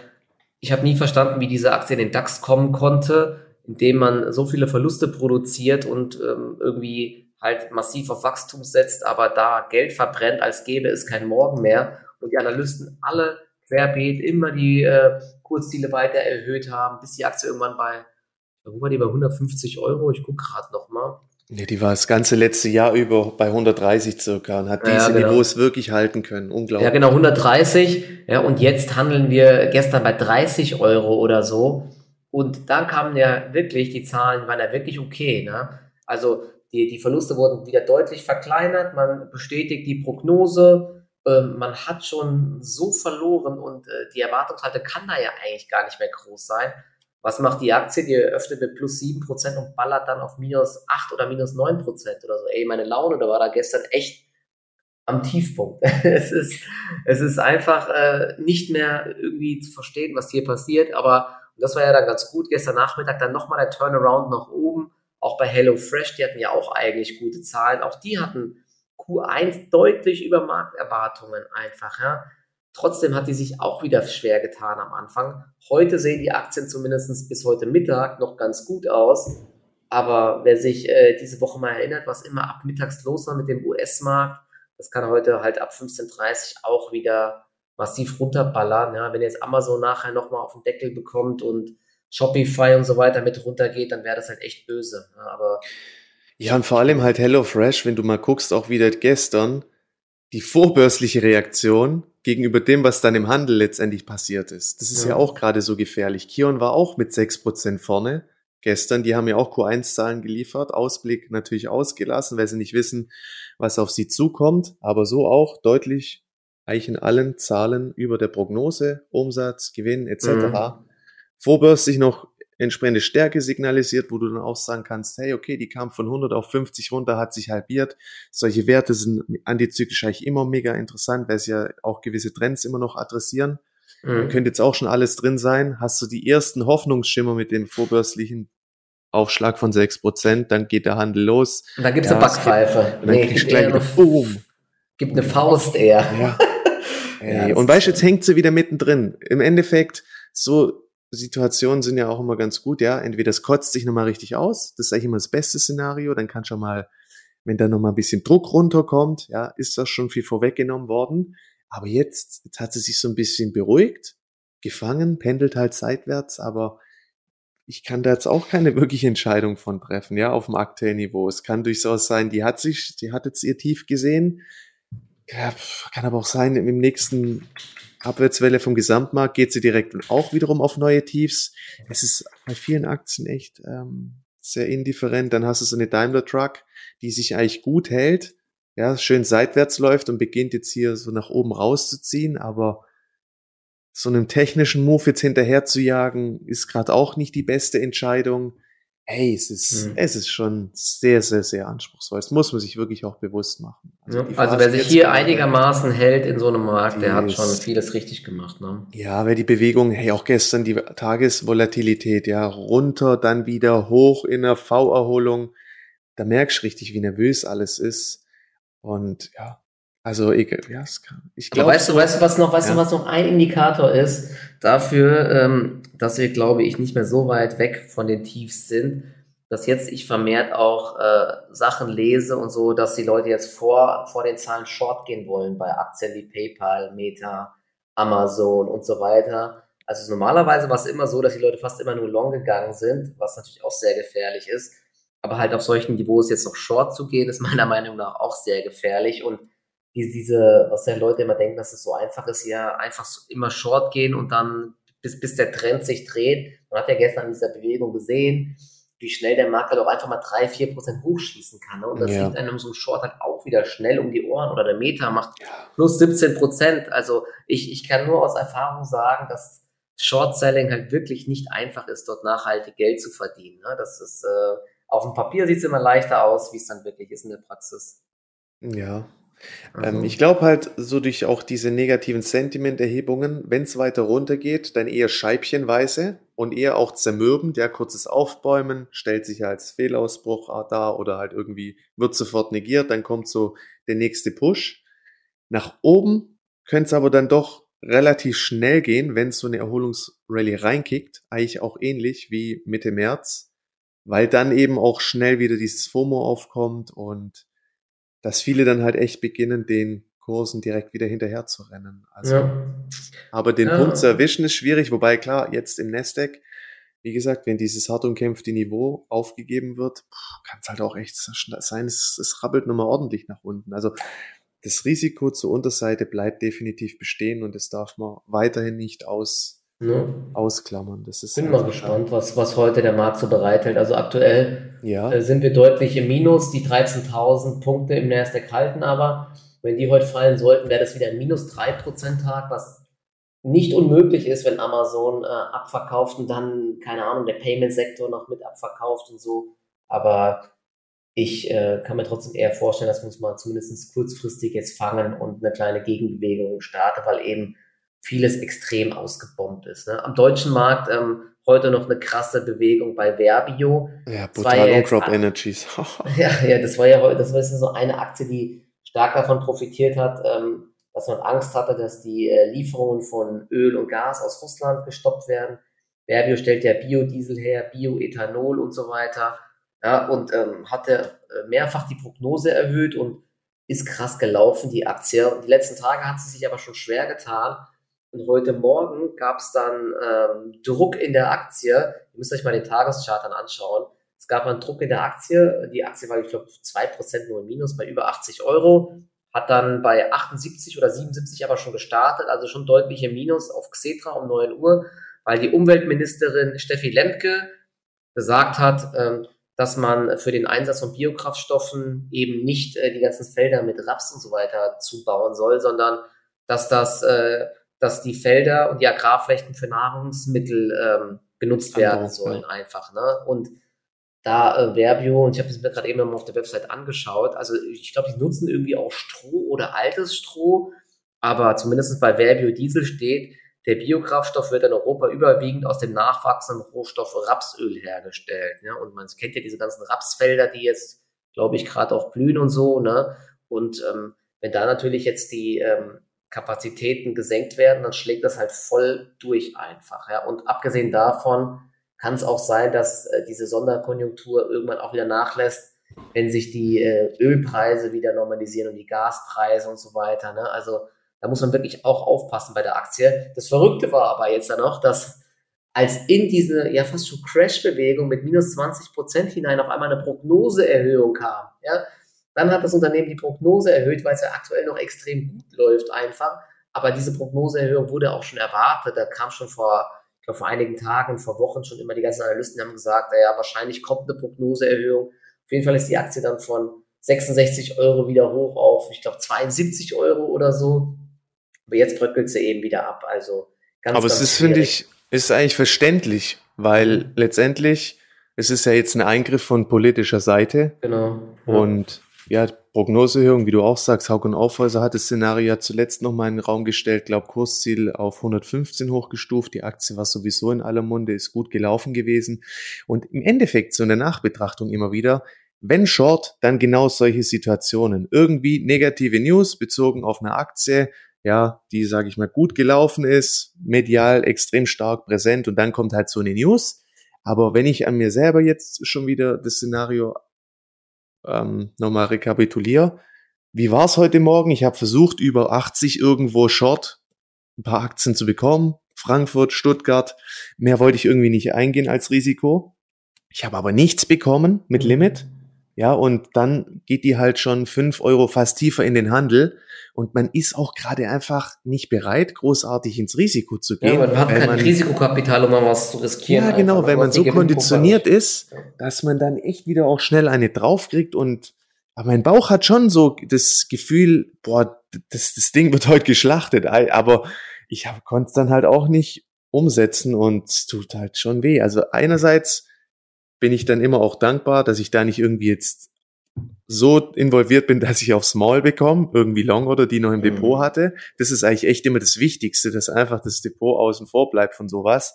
Speaker 1: ich habe nie verstanden, wie diese Aktie in den DAX kommen konnte, indem man so viele Verluste produziert und ähm, irgendwie halt massiv auf Wachstum setzt, aber da Geld verbrennt, als gäbe es kein Morgen mehr. Und die Analysten alle querbeet immer die äh, Kursziele weiter erhöht haben, bis die Aktie irgendwann bei, wo war die bei 150 Euro? Ich gucke gerade nochmal.
Speaker 2: Ja, die war das ganze letzte Jahr über bei 130 circa und hat
Speaker 1: Ja,
Speaker 2: diese
Speaker 1: genau.
Speaker 2: Niveaus wirklich halten können. Unglaublich.
Speaker 1: Ja, genau, 130. Ja, und jetzt handeln wir gestern bei 30 Euro oder so. Und dann kamen ja wirklich, die Zahlen waren ja wirklich okay. Ne? Also die, die Verluste wurden wieder deutlich verkleinert. Man bestätigt die Prognose. Ähm, man hat schon so verloren und äh, die Erwartungshalte kann da ja eigentlich gar nicht mehr groß sein. Was macht die Aktie? Die öffnet mit plus 7% und ballert dann auf minus 8 oder minus 9% oder so. Ey, meine Laune, da war da gestern echt am Tiefpunkt. es ist, es ist einfach äh, nicht mehr irgendwie zu verstehen, was hier passiert. Aber das war ja dann ganz gut. Gestern Nachmittag dann nochmal der Turnaround nach oben. Auch bei HelloFresh, die hatten ja auch eigentlich gute Zahlen. Auch die hatten Q1 deutlich über Markterwartungen einfach. Ja. Trotzdem hat die sich auch wieder schwer getan am Anfang. Heute sehen die Aktien zumindest bis heute Mittag noch ganz gut aus. Aber wer sich äh, diese Woche mal erinnert, was immer ab mittags los war mit dem US-Markt, das kann heute halt ab 15.30 Uhr auch wieder massiv runterballern. Ja, wenn jetzt Amazon nachher nochmal auf den Deckel bekommt und Shopify und so weiter mit runtergeht, dann wäre das halt echt böse. Ja, aber
Speaker 2: Ja, und vor allem halt HelloFresh, wenn du mal guckst, auch wieder gestern, die vorbörsliche Reaktion gegenüber dem, was dann im Handel letztendlich passiert ist. Das ist ja,
Speaker 1: Ja.
Speaker 2: auch gerade so gefährlich. Kion war auch mit 6% vorne gestern. Die haben ja auch Q1-Zahlen geliefert. Ausblick natürlich ausgelassen, weil sie nicht wissen, was auf sie zukommt. Aber so auch deutlich eigentlich in allen Zahlen über der Prognose, Umsatz, Gewinn etc.
Speaker 1: Mhm.
Speaker 2: Vorbörslich noch entsprechende Stärke signalisiert, wo du dann auch sagen kannst, hey, okay, die kam von 100 auf 50 runter, hat sich halbiert. Solche Werte sind antizyklisch eigentlich immer mega interessant, weil sie ja auch gewisse Trends immer noch adressieren.
Speaker 1: mh.
Speaker 2: Könnte jetzt auch schon alles drin sein. Hast du die ersten Hoffnungsschimmer mit dem vorbörslichen Aufschlag von 6%, dann geht der Handel los.
Speaker 1: und dann gibt's
Speaker 2: Ja,
Speaker 1: eine
Speaker 2: gibt-
Speaker 1: Backpfeife.
Speaker 2: Und dann kriegst
Speaker 1: gibt
Speaker 2: du gleich
Speaker 1: eine-
Speaker 2: Boom.
Speaker 1: Gibt eine Faust eher.
Speaker 2: Ja. Ey,
Speaker 1: Ja,
Speaker 2: und weißt du, jetzt hängt sie wieder mittendrin. Im Endeffekt, so Situationen sind ja auch immer ganz gut, ja. Entweder es kotzt sich nochmal richtig aus, das ist eigentlich immer das beste Szenario, dann kann schon mal, wenn da nochmal ein bisschen Druck runterkommt, ja, ist das schon viel vorweggenommen worden. Aber jetzt, jetzt hat sie sich so ein bisschen beruhigt, gefangen, pendelt halt seitwärts, aber ich kann da jetzt auch keine wirkliche Entscheidung von treffen, ja, auf dem aktuellen Niveau. Es kann durchaus sein, die hat sich, die hat jetzt ihr Tief gesehen, ja, kann aber auch sein, im nächsten Abwärtswelle vom Gesamtmarkt geht sie direkt auch wiederum auf neue Tiefs. Es ist bei vielen Aktien echt ähm, sehr indifferent. Dann hast du so eine Daimler Truck, die sich eigentlich gut hält, ja, schön seitwärts läuft und beginnt jetzt hier so nach oben rauszuziehen, aber so einem technischen Move jetzt hinterher zu jagen, ist gerade auch nicht die beste Entscheidung. Hey, es ist,
Speaker 1: Hm.
Speaker 2: es ist schon sehr, sehr, sehr anspruchsvoll. Das muss man sich wirklich auch bewusst machen.
Speaker 1: Ja,
Speaker 2: die
Speaker 1: Also wer sich hier einigermaßen hält in so einem Markt, der hat schon vieles richtig gemacht. Ne?
Speaker 2: Ja, weil die Bewegung, hey, auch gestern die Tagesvolatilität, ja, runter, dann wieder hoch in der V-Erholung. Da merkst du richtig, wie nervös alles ist. Und ja, also ich, ja, es kann, ich
Speaker 1: Aber
Speaker 2: glaube,
Speaker 1: weißt du, weißt du, was noch, weißt
Speaker 2: Ja.
Speaker 1: du, was noch ein Indikator ist dafür, ähm, dass wir, glaube ich, nicht mehr so weit weg von den Tiefs sind, dass jetzt ich vermehrt auch äh, Sachen lese und so, dass die Leute jetzt vor, vor den Zahlen short gehen wollen bei Aktien wie PayPal, Meta, Amazon und so weiter. Also normalerweise war es immer so, dass die Leute fast immer nur long gegangen sind, was natürlich auch sehr gefährlich ist. Aber halt auf solchen Niveaus jetzt noch short zu gehen, ist meiner Meinung nach auch sehr gefährlich und die, diese, was ja Leute immer denken, dass es so einfach ist, ja, einfach so immer short gehen und dann, bis, bis der Trend sich dreht. Man hat ja gestern in dieser Bewegung gesehen, wie schnell der Markt halt auch einfach mal drei, vier Prozent hochschießen kann. Ne? Und das
Speaker 2: Ja.
Speaker 1: liegt einem so ein Short halt auch wieder schnell um die Ohren. Oder der Meta macht plus 17 Prozent. Also ich, ich kann nur aus Erfahrung sagen, dass Short Selling halt wirklich nicht einfach ist, dort nachhaltig Geld zu verdienen. Ne? Das ist, äh, auf dem Papier sieht es immer leichter aus, wie es dann wirklich ist in der Praxis.
Speaker 2: ja. Ähm, ich glaube halt, so durch auch diese negativen Sentimenterhebungen, wenn es weiter runtergeht, dann eher scheibchenweise und eher auch zermürben, der kurzes Aufbäumen, stellt sich als Fehlausbruch dar oder halt irgendwie wird sofort negiert, dann kommt so der nächste Push. Nach oben könnte es aber dann doch relativ schnell gehen, wenn so eine Erholungsrallye reinkickt, eigentlich auch ähnlich wie Mitte März, weil dann eben auch schnell wieder dieses FOMO aufkommt und dass viele dann halt echt beginnen, den Kursen direkt wieder hinterher zu rennen. Also, ja. aber den ja. Punkt zu erwischen ist schwierig, wobei klar, jetzt im Nasdaq, wie gesagt, wenn dieses hart umkämpfte Niveau aufgegeben wird, kann es halt auch echt sein, es, es rabbelt nochmal ordentlich nach unten. Also das Risiko zur Unterseite bleibt definitiv bestehen und das darf man weiterhin nicht aus, ja. ausklammern. Das ist
Speaker 1: Bin mal gespannt, was, was heute der Markt so bereithält. Also aktuell ja. äh, sind wir deutlich im Minus. Die 13.000 Punkte im Nasdaq halten aber. Wenn die heute fallen sollten, wäre das wieder ein minus 3% Tag, was nicht unmöglich ist, wenn Amazon äh, abverkauft und dann, keine Ahnung, der Payment-Sektor noch mit abverkauft und so. Aber ich äh, kann mir trotzdem eher vorstellen, dass wir uns mal zumindest kurzfristig jetzt fangen und eine kleine Gegenbewegung starten, weil eben vieles extrem ausgebombt ist. Ne? Am deutschen Markt ähm, heute noch eine krasse Bewegung bei Verbio.
Speaker 2: Ja, brutal ja Crop Energies.
Speaker 1: ja, ja, das war ja heute, das war so eine Aktie, die stark davon profitiert hat, ähm, dass man Angst hatte, dass die äh, Lieferungen von Öl und Gas aus Russland gestoppt werden. Verbio stellt ja Biodiesel her, Bioethanol und so weiter ja, und ähm, hatte äh, mehrfach die Prognose erhöht und ist krass gelaufen, die Aktie. Und die letzten Tage hat sie sich aber schon schwer getan. Und heute Morgen gab es dann ähm, Druck in der Aktie. Ihr müsst euch mal den Tageschart dann anschauen. Es gab einen Druck in der Aktie. Die Aktie war, ich glaube, 2% nur im Minus bei über 80 Euro. Hat dann bei 78 oder 77 aber schon gestartet, also schon deutlich im Minus auf Xetra um 9 Uhr, weil die Umweltministerin Steffi Lemke gesagt hat, ähm, dass man für den Einsatz von Biokraftstoffen eben nicht äh, die ganzen Felder mit Raps und so weiter zubauen soll, sondern dass das, äh, dass die Felder und die Agrarflächen für Nahrungsmittel ähm, genutzt werden sollen ja. einfach. Ne? Und da äh, Verbio, und ich habe es mir gerade eben mal auf der Website angeschaut, also ich glaube, die nutzen irgendwie auch Stroh oder altes Stroh, aber zumindest bei Verbio Diesel steht, der Biokraftstoff wird in Europa überwiegend aus dem nachwachsenden Rohstoff Rapsöl hergestellt. Ne? Und man kennt ja diese ganzen Rapsfelder, die jetzt, glaube ich, gerade auch blühen und so. Ne? Und ähm, wenn da natürlich jetzt die ähm, Kapazitäten gesenkt werden, dann schlägt das halt voll durch einfach. Ja? Und abgesehen davon kann es auch sein, dass äh, diese Sonderkonjunktur irgendwann auch wieder nachlässt, wenn sich die äh, Ölpreise wieder normalisieren und die Gaspreise und so weiter. Ne? Also da muss man wirklich auch aufpassen bei der Aktie. Das Verrückte war aber jetzt dann noch, dass als in diese ja fast schon Crash-Bewegung mit minus 20 Prozent hinein auf einmal eine Prognoseerhöhung kam, ja, dann hat das Unternehmen die Prognose erhöht, weil es ja aktuell noch extrem gut läuft einfach. Aber diese Prognoseerhöhung wurde auch schon erwartet. Da kam schon vor, ich glaube, vor einigen Tagen, vor Wochen schon immer die ganzen Analysten haben gesagt, ja, wahrscheinlich kommt eine Prognoseerhöhung. Auf jeden Fall ist die Aktie dann von 66 Euro wieder hoch auf, ich glaube, 72 Euro oder so. Aber jetzt bröckelt sie eben wieder ab. Also
Speaker 2: ganz, Aber ganz es ist, finde ich, ist eigentlich verständlich, weil letztendlich es ist ja jetzt ein Eingriff von politischer Seite.
Speaker 1: Genau.
Speaker 2: Ja. Und ja, Prognosehöhung, wie du auch sagst, Haug und Aufhäuser hat das Szenario ja zuletzt nochmal in den Raum gestellt, glaub Kursziel auf 115 hochgestuft. Die Aktie war sowieso in aller Munde, ist gut gelaufen gewesen. Und im Endeffekt, so eine Nachbetrachtung immer wieder, wenn Short, dann genau solche Situationen. Irgendwie negative News bezogen auf eine Aktie, ja, die, sage ich mal, gut gelaufen ist, medial extrem stark präsent und dann kommt halt so eine News. Aber wenn ich an mir selber jetzt schon wieder das Szenario ähm, nochmal rekapituliere, wie war es heute Morgen? Ich habe versucht, über 80 irgendwo Short ein paar Aktien zu bekommen. Frankfurt, Stuttgart. Mehr wollte ich irgendwie nicht eingehen als Risiko. Ich habe aber nichts bekommen mit Limit. Ja, und dann geht die halt schon fünf Euro fast tiefer in den Handel und man ist auch gerade einfach nicht bereit, großartig ins Risiko zu gehen. Ja,
Speaker 1: man hat kein man, Risikokapital, um mal was zu riskieren.
Speaker 2: Ja, genau, weil man so konditioniert ist, dass man dann echt wieder auch schnell eine draufkriegt und aber mein Bauch hat schon so das Gefühl, boah, das, das Ding wird heute geschlachtet, aber ich konnte es dann halt auch nicht umsetzen und es tut halt schon weh. Also einerseits bin ich dann immer auch dankbar, dass ich da nicht irgendwie jetzt so involviert bin, dass ich auf Small bekomme, irgendwie Long oder die noch im mhm. Depot hatte. Das ist eigentlich echt immer das Wichtigste, dass einfach das Depot außen vor bleibt von sowas.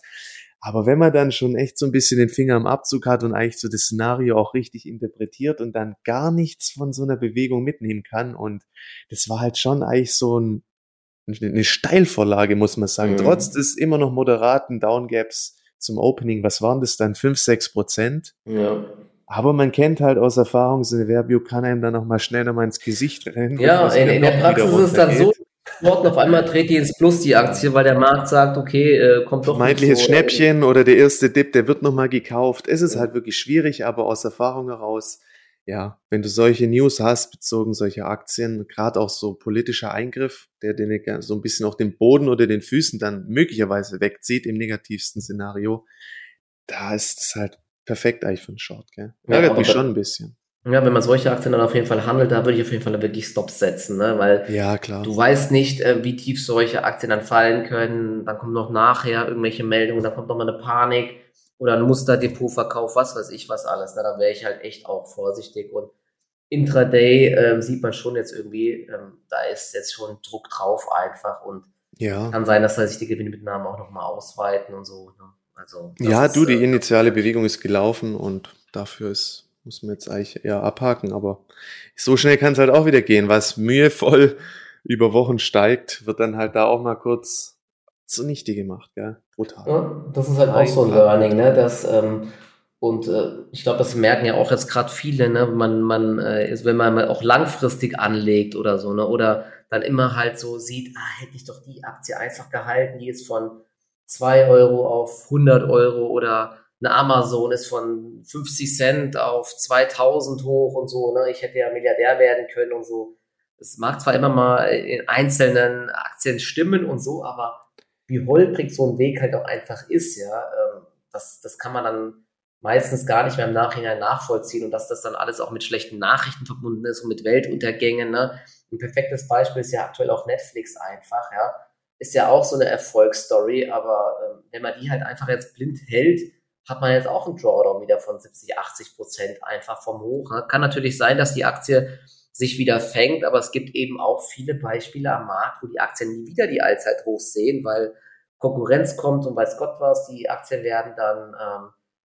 Speaker 2: Aber wenn man dann schon echt so ein bisschen den Finger im Abzug hat und eigentlich so das Szenario auch richtig interpretiert und dann gar nichts von so einer Bewegung mitnehmen kann und das war halt schon eigentlich so ein, eine Steilvorlage, muss man sagen. Mhm. Trotz des immer noch moderaten Downgaps zum Opening, was waren das dann? 5, 6 Prozent?
Speaker 1: Ja.
Speaker 2: Aber man kennt halt aus Erfahrung, so eine Verbio kann einem dann noch mal schnell noch mal ins Gesicht rennen.
Speaker 1: Ja, in, in der Praxis ist es dann so, Sport auf einmal dreht die ins Plus die Aktie, weil der Markt sagt, okay, äh, kommt doch
Speaker 2: Vermeintliches so, Schnäppchen oder der erste Dip, der wird noch mal gekauft. Es ist halt wirklich schwierig, aber aus Erfahrung heraus, ja, wenn du solche News hast, bezogen solche Aktien, gerade auch so politischer Eingriff, der den so ein bisschen auch den Boden oder den Füßen dann möglicherweise wegzieht im negativsten Szenario, da ist es halt perfekt eigentlich für einen Short, gell? Ärgert ja, mich schon ein bisschen.
Speaker 1: Ja, wenn man solche Aktien dann auf jeden Fall handelt, da würde ich auf jeden Fall wirklich Stops setzen, ne? weil
Speaker 2: ja, klar.
Speaker 1: du weißt nicht, äh, wie tief solche Aktien dann fallen können. Dann kommt noch nachher irgendwelche Meldungen, dann kommt noch mal eine Panik oder ein Musterdepotverkauf, was weiß ich was alles. Ne? Da wäre ich halt echt auch vorsichtig und Intraday ähm, sieht man schon jetzt irgendwie, ähm, da ist jetzt schon Druck drauf einfach und
Speaker 2: ja.
Speaker 1: kann sein, dass da sich die Gewinnmitnahmen auch nochmal ausweiten und so. Ne? Also,
Speaker 2: ja, ist, du, die äh, initiale Bewegung ist gelaufen und dafür ist muss man jetzt eigentlich eher abhaken, aber so schnell kann es halt auch wieder gehen. Was mühevoll über Wochen steigt, wird dann halt da auch mal kurz zunichte gemacht, gell?
Speaker 1: Brutal. Ja, das ist halt auch so ein Learning, ne? Das, ähm, und äh, ich glaube, das merken ja auch jetzt gerade viele, ne? Man, man, äh, wenn man auch langfristig anlegt oder so, ne? Oder dann immer halt so sieht, ah, hätte ich doch die Aktie einfach gehalten, die ist von 2 Euro auf 100 Euro oder eine Amazon ist von 50 Cent auf 2000 hoch und so, ne? Ich hätte ja Milliardär werden können und so. Es mag zwar immer mal in einzelnen Aktien stimmen und so, aber wie holprig so ein Weg halt auch einfach ist, ja, ähm, das, das kann man dann meistens gar nicht mehr im Nachhinein nachvollziehen und dass das dann alles auch mit schlechten Nachrichten verbunden ist und mit Weltuntergängen, ne? Ein perfektes Beispiel ist ja aktuell auch Netflix einfach, ja. Ist ja auch so eine Erfolgsstory, aber ähm, wenn man die halt einfach jetzt blind hält, hat man jetzt auch einen Drawdown wieder von 70, 80 Prozent einfach vom Hoch. Ne? Kann natürlich sein, dass die Aktie sich wieder fängt, aber es gibt eben auch viele Beispiele am Markt, wo die Aktien nie wieder die Allzeithochs sehen, weil Konkurrenz kommt und weiß Gott was, die Aktien werden dann, ähm,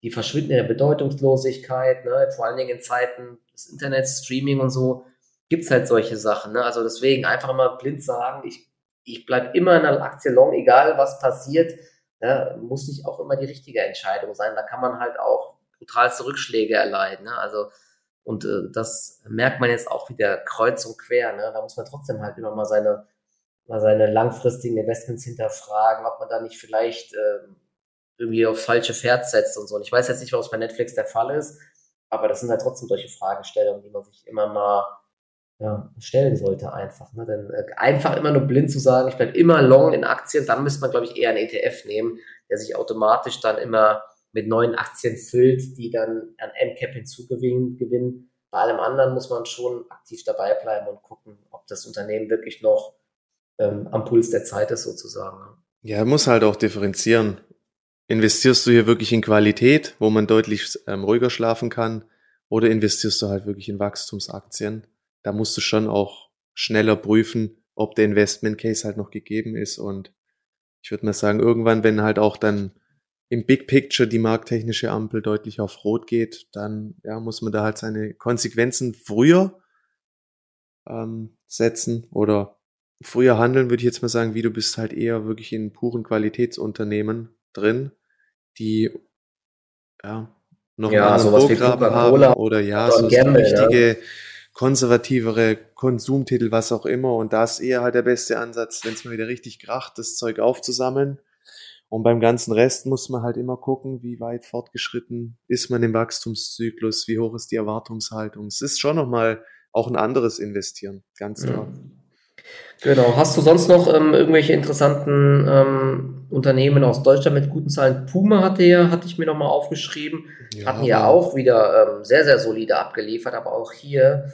Speaker 1: die verschwinden in der Bedeutungslosigkeit, ne? vor allen Dingen in Zeiten des Internets, Streaming und so, gibt's halt solche Sachen. Ne? Also deswegen einfach immer blind sagen, ich, ich bleib immer in einer Aktie long, egal was passiert ne, muss nicht auch immer die richtige Entscheidung sein. Da kann man halt auch brutalste Rückschläge erleiden. Ne? Also, und äh, das merkt man jetzt auch wieder kreuz und quer. Ne? Da muss man trotzdem halt immer mal seine, mal seine langfristigen Investments hinterfragen, ob man da nicht vielleicht äh, irgendwie aufs falsche Pferd setzt und so. Und ich weiß jetzt nicht, was bei Netflix der Fall ist, aber das sind halt trotzdem solche Fragestellungen, die man sich immer mal ja, stellen sollte einfach. Ne? Denn äh, einfach immer nur blind zu sagen, ich bleibe immer long in Aktien, dann müsste man, glaube ich, eher einen ETF nehmen, der sich automatisch dann immer mit neuen Aktien füllt, die dann an MCAP hinzugewinnen. Gewinnen. Bei allem anderen muss man schon aktiv dabei bleiben und gucken, ob das Unternehmen wirklich noch ähm, am Puls der Zeit ist, sozusagen.
Speaker 2: Ja, muss halt auch differenzieren. Investierst du hier wirklich in Qualität, wo man deutlich ähm, ruhiger schlafen kann, oder investierst du halt wirklich in Wachstumsaktien? da musst du schon auch schneller prüfen, ob der Investment Case halt noch gegeben ist. Und ich würde mal sagen, irgendwann, wenn halt auch dann im Big Picture die markttechnische Ampel deutlich auf Rot geht, dann ja, muss man da halt seine Konsequenzen früher ähm, setzen oder früher handeln, würde ich jetzt mal sagen, wie du bist halt eher wirklich in puren Qualitätsunternehmen drin, die ja noch
Speaker 1: ja, einen anderen Programm
Speaker 2: haben oder ja, so Gamble, richtige ja konservativere Konsumtitel, was auch immer. Und da ist eher halt der beste Ansatz, wenn es mal wieder richtig kracht, das Zeug aufzusammeln. Und beim ganzen Rest muss man halt immer gucken, wie weit fortgeschritten ist man im Wachstumszyklus, wie hoch ist die Erwartungshaltung. Es ist schon nochmal auch ein anderes Investieren, ganz klar. Mhm.
Speaker 1: Genau. Hast du sonst noch ähm, irgendwelche interessanten ähm, Unternehmen aus Deutschland mit guten Zahlen? Puma hatte ja, hatte ich mir nochmal aufgeschrieben, ja, hatten ja auch wieder ähm, sehr, sehr solide abgeliefert, aber auch hier,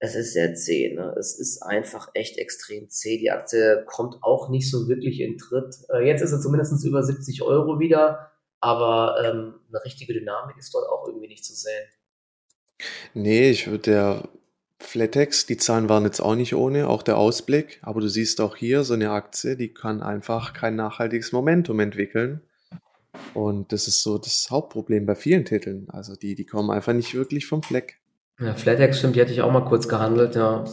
Speaker 1: es ist sehr zäh. Ne? Es ist einfach echt extrem zäh. Die Aktie kommt auch nicht so wirklich in Tritt. Äh, jetzt ist sie zumindest über 70 Euro wieder, aber ähm, eine richtige Dynamik ist dort auch irgendwie nicht zu sehen.
Speaker 2: Nee, ich würde der Flatex, die Zahlen waren jetzt auch nicht ohne, auch der Ausblick, aber du siehst auch hier so eine Aktie, die kann einfach kein nachhaltiges Momentum entwickeln. Und das ist so das Hauptproblem bei vielen Titeln. Also die, die kommen einfach nicht wirklich vom Fleck.
Speaker 1: Ja, Flatex stimmt, die hatte ich auch mal kurz gehandelt, ja.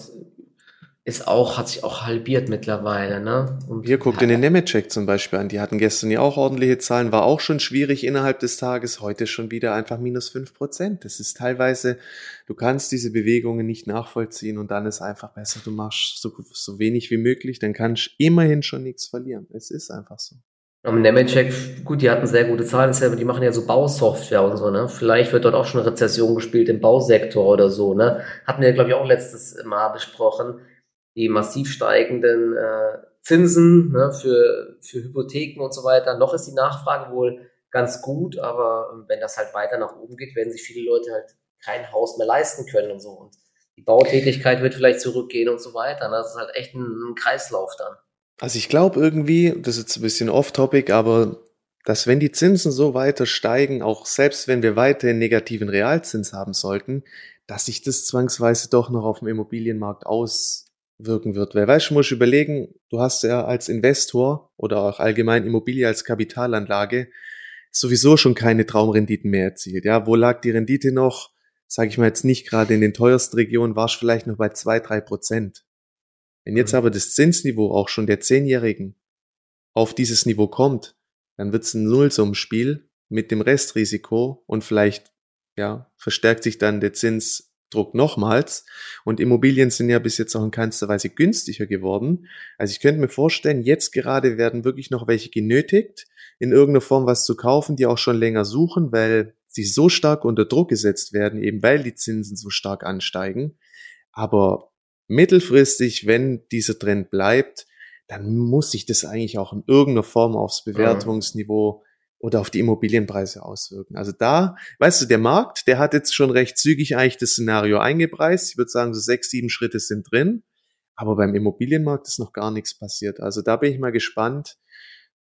Speaker 1: Ist auch, hat sich auch halbiert mittlerweile, ne?
Speaker 2: Und Hier guckt in den Nemetschek zum Beispiel an. Die hatten gestern ja auch ordentliche Zahlen, war auch schon schwierig innerhalb des Tages, heute schon wieder einfach minus fünf Prozent. Das ist teilweise, du kannst diese Bewegungen nicht nachvollziehen und dann ist einfach besser, du machst so, so wenig wie möglich, dann kannst du immerhin schon nichts verlieren. Es ist einfach so.
Speaker 1: Und Nemetschek, gut, die hatten sehr gute Zahlen, die machen ja so Bausoftware und so, ne? Vielleicht wird dort auch schon Rezession gespielt im Bausektor oder so, ne? Hatten wir, glaube ich, auch letztes Mal besprochen, die massiv steigenden äh, Zinsen ne, für, für Hypotheken und so weiter. Noch ist die Nachfrage wohl ganz gut, aber wenn das halt weiter nach oben geht, werden sich viele Leute halt kein Haus mehr leisten können und so. Und die Bautätigkeit wird vielleicht zurückgehen und so weiter. Ne? Das ist halt echt ein, ein Kreislauf dann.
Speaker 2: Also ich glaube irgendwie, das ist jetzt ein bisschen off-topic, aber dass wenn die Zinsen so weiter steigen, auch selbst wenn wir weiterhin negativen Realzins haben sollten, dass sich das zwangsweise doch noch auf dem Immobilienmarkt auswirken wird. Weil weißt du, musst überlegen, du hast ja als Investor oder auch allgemein Immobilie als Kapitalanlage sowieso schon keine Traumrenditen mehr erzielt. Ja, wo lag die Rendite noch? Sage ich mal jetzt nicht gerade in den teuersten Regionen, war es vielleicht noch bei zwei, drei Prozent. Wenn jetzt aber das Zinsniveau auch schon der Zehnjährigen auf dieses Niveau kommt, dann wird es ein Nullsummenspiel mit dem Restrisiko und vielleicht ja, verstärkt sich dann der Zinsdruck nochmals. Und Immobilien sind ja bis jetzt auch in keinster Weise günstiger geworden. Also ich könnte mir vorstellen, jetzt gerade werden wirklich noch welche genötigt, in irgendeiner Form was zu kaufen, die auch schon länger suchen, weil sie so stark unter Druck gesetzt werden, eben weil die Zinsen so stark ansteigen. Aber mittelfristig, wenn dieser Trend bleibt, dann muss sich das eigentlich auch in irgendeiner Form aufs Bewertungsniveau oder auf die Immobilienpreise auswirken. Also da, weißt du, der Markt, der hat jetzt schon recht zügig eigentlich das Szenario eingepreist. Ich würde sagen, so sechs, sieben Schritte sind drin. Aber beim Immobilienmarkt ist noch gar nichts passiert. Also da bin ich mal gespannt,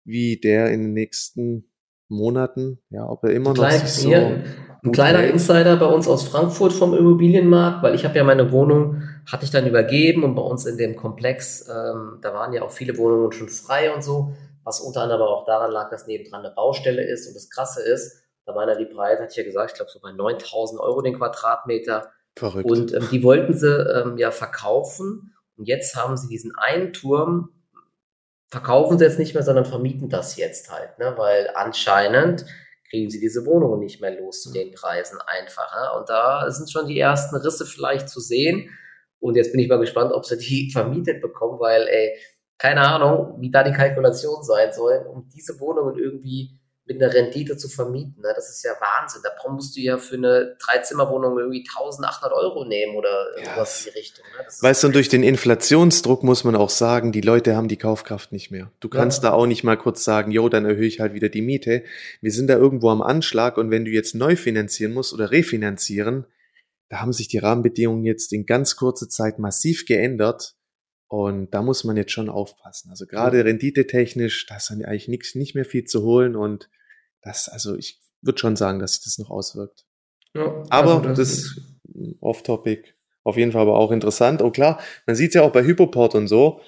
Speaker 2: wie der in den nächsten Monaten, ja, ob er immer noch
Speaker 1: Klein, so hier, ein kleiner hält. Insider bei uns aus Frankfurt vom Immobilienmarkt, weil ich habe ja meine Wohnung, hatte ich dann übergeben und bei uns in dem Komplex, ähm, da waren ja auch viele Wohnungen schon frei und so, was unter anderem aber auch daran lag, dass nebendran eine Baustelle ist und das Krasse ist, da waren ja die Preise, hatte ich ja gesagt, ich glaube so bei 9000 Euro den Quadratmeter. Verrückt. Und ähm, die wollten sie ähm, ja verkaufen und jetzt haben sie diesen einen Turm verkaufen sie jetzt nicht mehr, sondern vermieten das jetzt halt, ne? weil anscheinend kriegen sie diese Wohnungen nicht mehr los zu den Preisen einfacher. Und da sind schon die ersten Risse vielleicht zu sehen. Und jetzt bin ich mal gespannt, ob sie die vermietet bekommen, weil, ey, keine Ahnung, wie da die Kalkulation sein soll, um diese Wohnungen irgendwie mit einer Rendite zu vermieten. Ne? Das ist ja Wahnsinn. Da musst du ja für eine Dreizimmerwohnung irgendwie 1800 Euro nehmen oder irgendwas ja. in die Richtung.
Speaker 2: Ne? Weißt du, und durch den Inflationsdruck muss man auch sagen, die Leute haben die Kaufkraft nicht mehr. Du kannst ja. da auch nicht mal kurz sagen, jo, dann erhöhe ich halt wieder die Miete. Wir sind da irgendwo am Anschlag und wenn du jetzt neu finanzieren musst oder refinanzieren, da haben sich die Rahmenbedingungen jetzt in ganz kurzer Zeit massiv geändert. Und da muss man jetzt schon aufpassen. Also gerade renditetechnisch, da ist dann eigentlich nichts, nicht mehr viel zu holen und das, also ich würde schon sagen, dass sich das noch auswirkt. Ja, aber also das, das ist off-topic. Auf jeden Fall aber auch interessant. Und klar, man sieht ja auch bei Hypoport und so,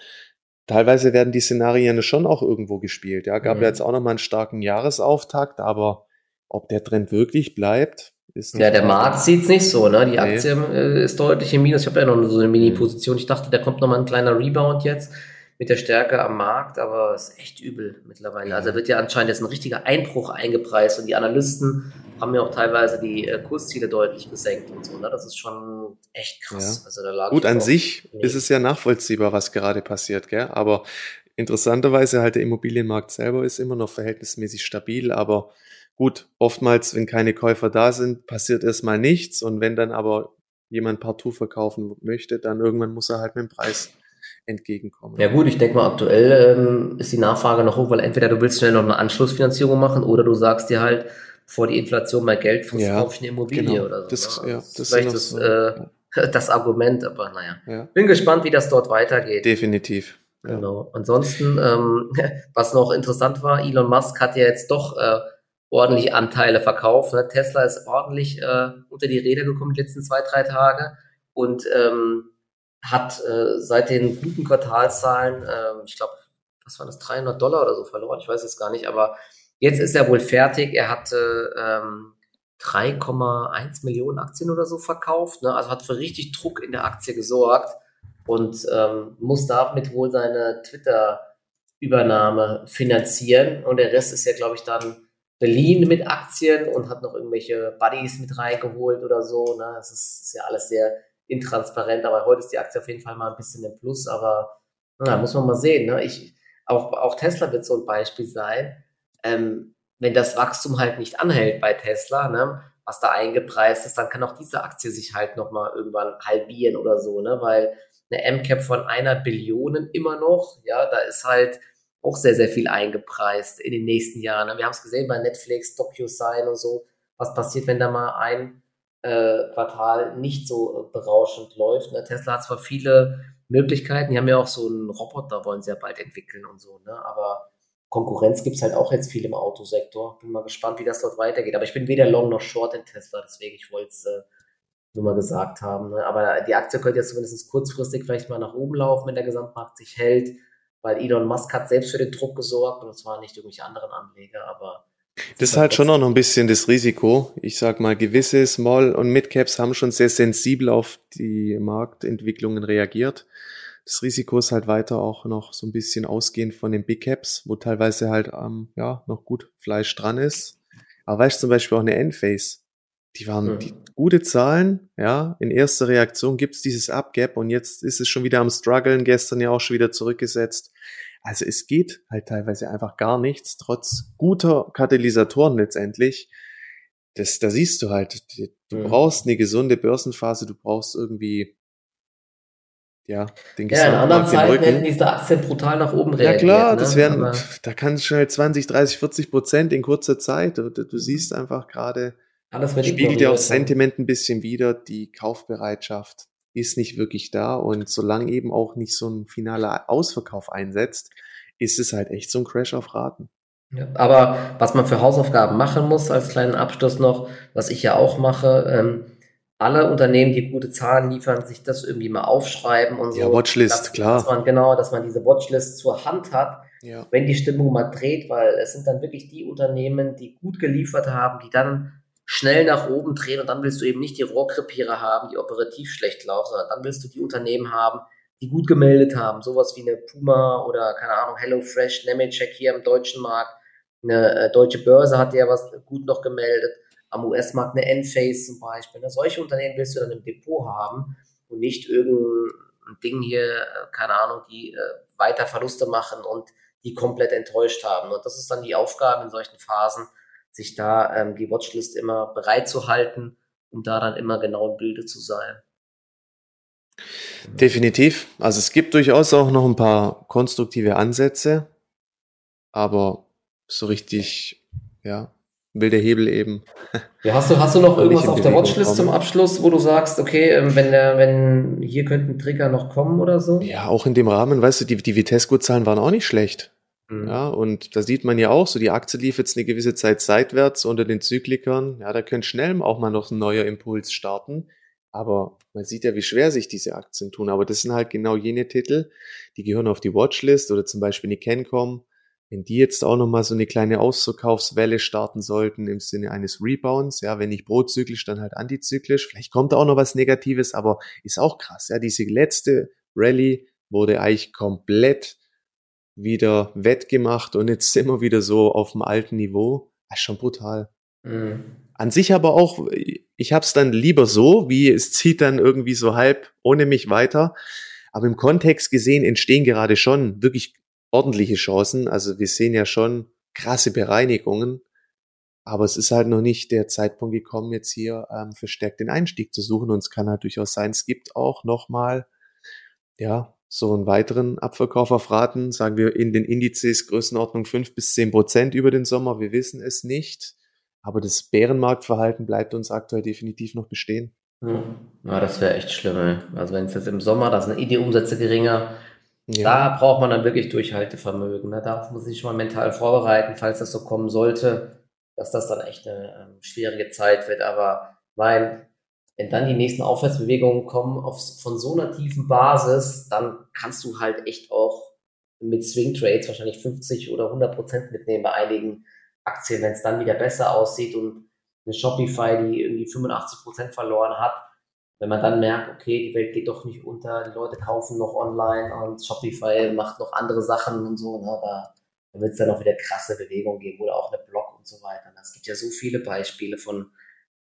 Speaker 2: teilweise werden die Szenarien schon auch irgendwo gespielt. Ja, gab mhm. ja jetzt auch nochmal einen starken Jahresauftakt, aber ob der Trend wirklich bleibt, ist
Speaker 1: Ja, der Markt sieht es nicht so, ne? Die Aktie nee. äh, ist deutlich im Minus. Ich habe ja noch so eine Mini-Position. Ich dachte, da kommt nochmal ein kleiner Rebound jetzt mit der Stärke am Markt, aber es ist echt übel mittlerweile. Also wird ja anscheinend jetzt ein richtiger Einbruch eingepreist und die Analysten haben ja auch teilweise die äh, Kursziele deutlich gesenkt und so. Ne? Das ist schon echt krass.
Speaker 2: Ja. Also da Gut, an sich nee. ist es ja nachvollziehbar, was gerade passiert, gell? aber interessanterweise halt der Immobilienmarkt selber ist immer noch verhältnismäßig stabil, aber gut, oftmals, wenn keine Käufer da sind, passiert erstmal nichts und wenn dann aber jemand partout verkaufen möchte, dann irgendwann muss er halt mit dem Preis entgegenkommen.
Speaker 1: Ja gut, ich denke mal, aktuell ähm, ist die Nachfrage noch hoch, weil entweder du willst schnell noch eine Anschlussfinanzierung machen oder du sagst dir halt, bevor die Inflation mal Geld frisst, ja, kaufe ich eine Immobilie
Speaker 2: genau.
Speaker 1: oder so.
Speaker 2: Das,
Speaker 1: ne?
Speaker 2: ja, das,
Speaker 1: ist vielleicht das, so. äh, das Argument, aber naja. Ja. Bin gespannt, wie das dort weitergeht.
Speaker 2: Definitiv.
Speaker 1: Genau. Ansonsten, ähm, was noch interessant war, Elon Musk hat ja jetzt doch äh, ordentlich Anteile verkauft. Ne? Tesla ist ordentlich äh, unter die Räder gekommen die letzten zwei, drei Tage und ähm, hat äh, seit den guten Quartalzahlen, äh, ich glaube, was waren das, 300 Dollar oder so verloren, ich weiß es gar nicht, aber jetzt ist er wohl fertig. Er hatte ähm, 3,1 Millionen Aktien oder so verkauft, ne? also hat für richtig Druck in der Aktie gesorgt und ähm, muss damit wohl seine Twitter-Übernahme finanzieren und der Rest ist ja, glaube ich, dann Berlin mit Aktien und hat noch irgendwelche Buddies mit reingeholt oder so. Ne? Das ist, ist ja alles sehr intransparent, aber heute ist die Aktie auf jeden Fall mal ein bisschen im Plus, aber na, muss man mal sehen. Ne? Ich, auch, auch Tesla wird so ein Beispiel sein. Ähm, wenn das Wachstum halt nicht anhält bei Tesla, ne, was da eingepreist ist, dann kann auch diese Aktie sich halt nochmal irgendwann halbieren oder so, ne, weil eine MCAP von einer Billion immer noch, ja, da ist halt auch sehr, sehr viel eingepreist in den nächsten Jahren. Ne? Wir haben es gesehen bei Netflix, DocuSign und so, was passiert, wenn da mal ein äh, Quartal nicht so äh, berauschend läuft. Ne? Tesla hat zwar viele Möglichkeiten, die haben ja auch so einen Roboter, wollen sie ja bald entwickeln und so, ne? aber Konkurrenz gibt es halt auch jetzt viel im Autosektor. Bin mal gespannt, wie das dort weitergeht. Aber ich bin weder long noch short in Tesla, deswegen ich wollte es äh, nur mal gesagt haben. Ne? Aber die Aktie könnte jetzt zumindest kurzfristig vielleicht mal nach oben laufen, wenn der Gesamtmarkt sich hält, weil Elon Musk hat selbst für den Druck gesorgt und zwar nicht irgendwelche anderen Anleger, aber
Speaker 2: das ist halt schon auch noch ein bisschen das Risiko. Ich sag mal, gewisse Small- und Mid-Caps haben schon sehr sensibel auf die Marktentwicklungen reagiert das Risiko ist halt weiter auch noch so ein bisschen ausgehend von den Big Caps, wo teilweise halt ähm, ja noch gut Fleisch dran ist. Aber weißt du zum Beispiel auch eine Endphase, die waren mhm. die gute Zahlen, ja, in erster Reaktion gibt's dieses Upgap und jetzt ist es schon wieder am struggeln, gestern ja auch schon wieder zurückgesetzt. Also es geht halt teilweise einfach gar nichts, trotz guter Katalysatoren letztendlich. Das, da siehst du halt, du mhm. brauchst eine gesunde Börsenphase, du brauchst irgendwie ja,
Speaker 1: den Ja, in anderen Zeiten hätten diese Aktien brutal nach oben
Speaker 2: reagiert. Ja klar, ne? das wären, Aber da kann es schnell 20, 30, 40 Prozent in kurzer Zeit. Du, du siehst einfach gerade, alles spiegelt ja auch Sentiment ein bisschen wieder, die Kaufbereitschaft ist nicht wirklich da und solange eben auch nicht so ein finaler Ausverkauf einsetzt, ist es halt echt so ein Crash auf Raten.
Speaker 1: Ja, aber was man für Hausaufgaben machen muss, als kleinen Abschluss noch, was ich ja auch mache, ähm, alle Unternehmen, die gute Zahlen liefern, sich das irgendwie mal aufschreiben und so.
Speaker 2: Ja, Watchlist,
Speaker 1: dass,
Speaker 2: klar.
Speaker 1: Dass man, genau, dass man diese Watchlist zur Hand hat, ja. wenn die Stimmung mal dreht, weil es sind dann wirklich die Unternehmen, die gut geliefert haben, die dann schnell nach oben drehen und dann willst du eben nicht die Rohrkrepierer haben, die operativ schlecht laufen, sondern dann willst du die Unternehmen haben, die gut gemeldet haben, sowas wie eine Puma oder keine Ahnung, HelloFresh, Nemetschek hier im deutschen Markt, eine äh, deutsche Börse hat ja was gut noch gemeldet am US-Markt eine Enphase zum Beispiel. Ne? Solche Unternehmen willst du dann im Depot haben und nicht irgendein Ding hier, äh, keine Ahnung, die äh, weiter Verluste machen und die komplett enttäuscht haben. Und das ist dann die Aufgabe in solchen Phasen, sich da ähm, die Watchlist immer bereit zu halten, um da dann immer genau im Bilde zu sein.
Speaker 2: Definitiv. Also es gibt durchaus auch noch ein paar konstruktive Ansätze, aber so richtig, ja, will der Hebel eben.
Speaker 1: Ja, hast du, hast du noch irgendwas auf der Watchlist zum Abschluss, wo du sagst, okay, ähm, wenn der, wenn hier könnten Trigger noch kommen oder so?
Speaker 2: Ja, auch in dem Rahmen, weißt du, die, die Vitesco-Zahlen waren auch nicht schlecht. Mhm. Ja, und da sieht man ja auch, so die Aktie lief jetzt eine gewisse Zeit seitwärts unter den Zyklikern. Ja, da könnte schnell auch mal noch ein neuer Impuls starten. Aber man sieht ja, wie schwer sich diese Aktien tun. Aber das sind halt genau jene Titel, die gehören auf die Watchlist oder zum Beispiel die Cancom wenn die jetzt auch nochmal so eine kleine Ausverkaufswelle starten sollten im Sinne eines Rebounds, ja, wenn nicht prozyklisch, dann halt antizyklisch. Vielleicht kommt da auch noch was Negatives, aber ist auch krass, ja. Diese letzte Rallye wurde eigentlich komplett wieder wettgemacht und jetzt sind wir wieder so auf dem alten Niveau. Das ist schon brutal. Mhm. An sich aber auch, ich hab's dann lieber so, wie es zieht dann irgendwie so halb ohne mich weiter. Aber im Kontext gesehen entstehen gerade schon wirklich ordentliche Chancen. Also wir sehen ja schon krasse Bereinigungen, aber es ist halt noch nicht der Zeitpunkt gekommen, jetzt hier ähm, verstärkt den Einstieg zu suchen. Und es kann halt durchaus sein, es gibt auch nochmal, ja, so einen weiteren Abverkauf auf Raten, sagen wir in den Indizes Größenordnung fünf bis zehn Prozent über den Sommer. Wir wissen es nicht. Aber das Bärenmarktverhalten bleibt uns aktuell definitiv noch bestehen.
Speaker 1: Hm. Ja, das wäre echt schlimm. Ey. Also wenn es jetzt im Sommer, da sind die Umsätze geringer, ja. Da braucht man dann wirklich Durchhaltevermögen. Ne? Da muss man sich schon mal mental vorbereiten, falls das so kommen sollte. dass das dann echt eine ähm, schwierige Zeit wird. Aber mein, wenn dann die nächsten Aufwärtsbewegungen kommen auf, von so einer tiefen Basis, dann kannst du halt echt auch mit Swing Trades wahrscheinlich 50 oder 100 Prozent mitnehmen bei einigen Aktien, wenn es dann wieder besser aussieht und eine Shopify, die irgendwie 85 Prozent verloren hat, wenn man dann merkt, okay, die Welt geht doch nicht unter, die Leute kaufen noch online und Shopify macht noch andere Sachen und so, ne, da, da wird es dann auch wieder krasse Bewegungen geben oder auch eine Blog und so weiter. Es gibt ja so viele Beispiele von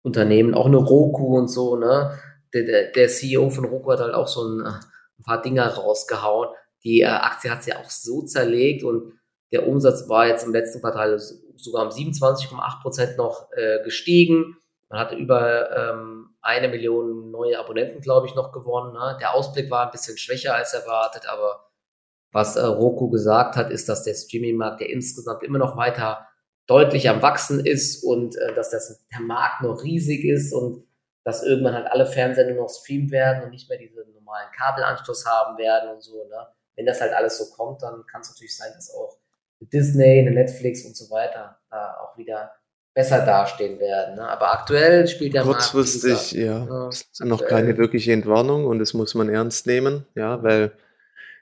Speaker 1: Unternehmen, auch eine Roku und so, ne? Der, der, der CEO von Roku hat halt auch so ein, ein paar Dinger rausgehauen. Die äh, Aktie hat sich ja auch so zerlegt und der Umsatz war jetzt im letzten Quartal sogar um 27,8 Prozent noch äh, gestiegen. Man hatte über ähm, eine Million neue Abonnenten, glaube ich, noch gewonnen. Ne? Der Ausblick war ein bisschen schwächer als erwartet, aber was äh, Roku gesagt hat, ist, dass der Streaming-Markt, der insgesamt immer noch weiter deutlich am Wachsen ist und äh, dass das, der Markt noch riesig ist und dass irgendwann halt alle Fernseher nur noch streamen werden und nicht mehr diesen normalen Kabelanschluss haben werden und so. Ne? Wenn das halt alles so kommt, dann kann es natürlich sein, dass auch Disney, eine Netflix und so weiter da auch wieder besser dastehen werden. Ne? Aber aktuell spielt der
Speaker 2: Kurzfristig, Markt, ja, ja ist noch keine wirkliche Entwarnung und das muss man ernst nehmen, ja, weil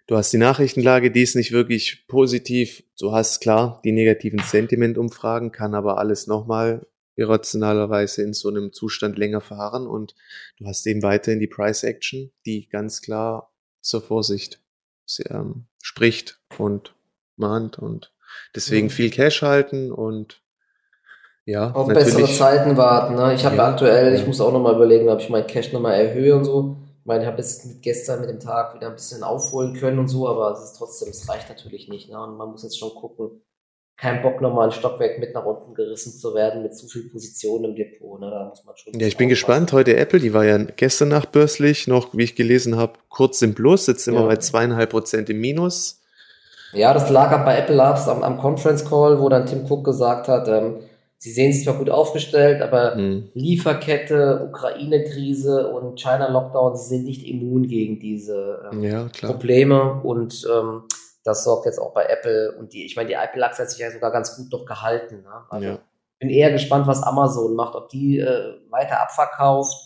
Speaker 2: du hast die Nachrichtenlage, die ist nicht wirklich positiv. Du hast klar die negativen Sentimentumfragen, kann aber alles nochmal irrationalerweise in so einem Zustand länger verharren und du hast eben weiterhin die Price Action, die ganz klar zur Vorsicht ähm, spricht und mahnt und deswegen mhm. viel Cash halten und ja.
Speaker 1: Auf bessere Zeiten warten. Ne? Ich habe ja, aktuell, ja. ich muss auch nochmal überlegen, ob ich mein Cash nochmal erhöhe und so. Ich meine, ich habe jetzt mit gestern mit dem Tag wieder ein bisschen aufholen können und so, aber es ist trotzdem, es reicht natürlich nicht. Ne? Und man muss jetzt schon gucken, kein Bock nochmal ein Stockwerk mit nach unten gerissen zu werden mit zu viel Position im Depot. Ne? Da muss man schon.
Speaker 2: Ja, ich bin gespannt. Heute Apple, die war ja gestern nachbörslich noch, wie ich gelesen habe, kurz im Plus, jetzt sind ja. wir bei zweieinhalb Prozent im Minus.
Speaker 1: Ja, das lag ab bei Apple Labs am, am Conference Call, wo dann Tim Cook gesagt hat, ähm, sie sehen sich zwar gut aufgestellt, aber hm. Lieferkette, Ukraine-Krise und China-Lockdown, sie sind nicht immun gegen diese ähm, ja, Probleme und ähm, das sorgt jetzt auch bei Apple und die, ich meine, die Apple-Achse hat sich ja sogar ganz gut noch gehalten. Ne? Also ja. bin eher gespannt, was Amazon macht, ob die äh, weiter abverkauft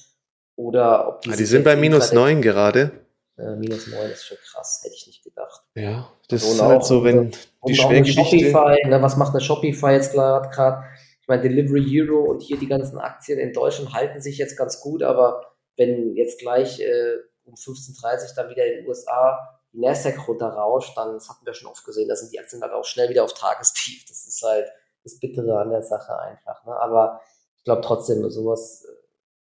Speaker 1: oder ob
Speaker 2: die. Ah, die sind bei minus neun gerade.
Speaker 1: Äh, minus 9 ist schon krass, hätte ich nicht gedacht.
Speaker 2: Ja, das und ist halt so, wenn
Speaker 1: die Schwergewichte... Shopify, ne, was macht eine Shopify jetzt gerade? Meine, Delivery Hero und hier die ganzen Aktien in Deutschland halten sich jetzt ganz gut, aber wenn jetzt gleich äh, um 15.30 Uhr dann wieder in den USA die Nasdaq runterrauscht, dann, das hatten wir schon oft gesehen, da sind die Aktien halt auch schnell wieder auf Tagestief. Das ist halt das Bittere an der Sache einfach. Ne? Aber ich glaube trotzdem, sowas,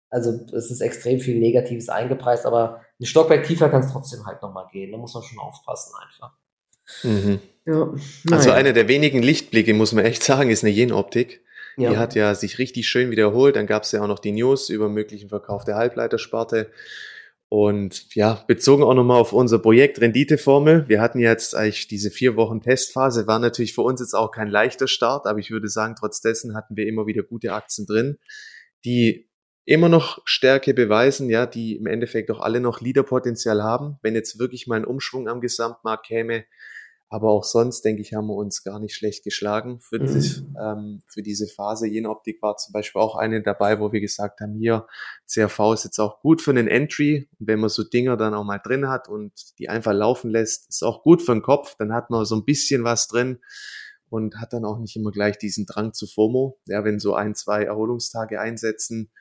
Speaker 1: also es ist extrem viel Negatives eingepreist, aber ein Stockwerk tiefer kann es trotzdem halt nochmal gehen. Da muss man schon aufpassen einfach.
Speaker 2: Mhm. Ja. Also einer der wenigen Lichtblicke, muss man echt sagen, ist eine Yen-Optik. Ja. Die hat ja sich richtig schön wiederholt. Dann gab es ja auch noch die News über möglichen Verkauf der Halbleitersparte. Und ja, bezogen auch nochmal auf unser Projekt Renditeformel. Wir hatten jetzt eigentlich diese vier Wochen Testphase, war natürlich für uns jetzt auch kein leichter Start, aber ich würde sagen, trotz dessen hatten wir immer wieder gute Aktien drin, die immer noch Stärke beweisen, ja, die im Endeffekt auch alle noch Leaderpotenzial haben. Wenn jetzt wirklich mal ein Umschwung am Gesamtmarkt käme, aber auch sonst, denke ich, haben wir uns gar nicht schlecht geschlagen für, mhm. das, ähm, für diese Phase. Jenoptik war zum Beispiel auch eine dabei, wo wir gesagt haben, hier, CRV ist jetzt auch gut für einen Entry. Und wenn man so Dinger dann auch mal drin hat und die einfach laufen lässt, ist auch gut für den Kopf. Dann hat man so ein bisschen was drin und hat dann auch nicht immer gleich diesen Drang zu FOMO. Ja, wenn so ein, zwei Erholungstage einsetzen,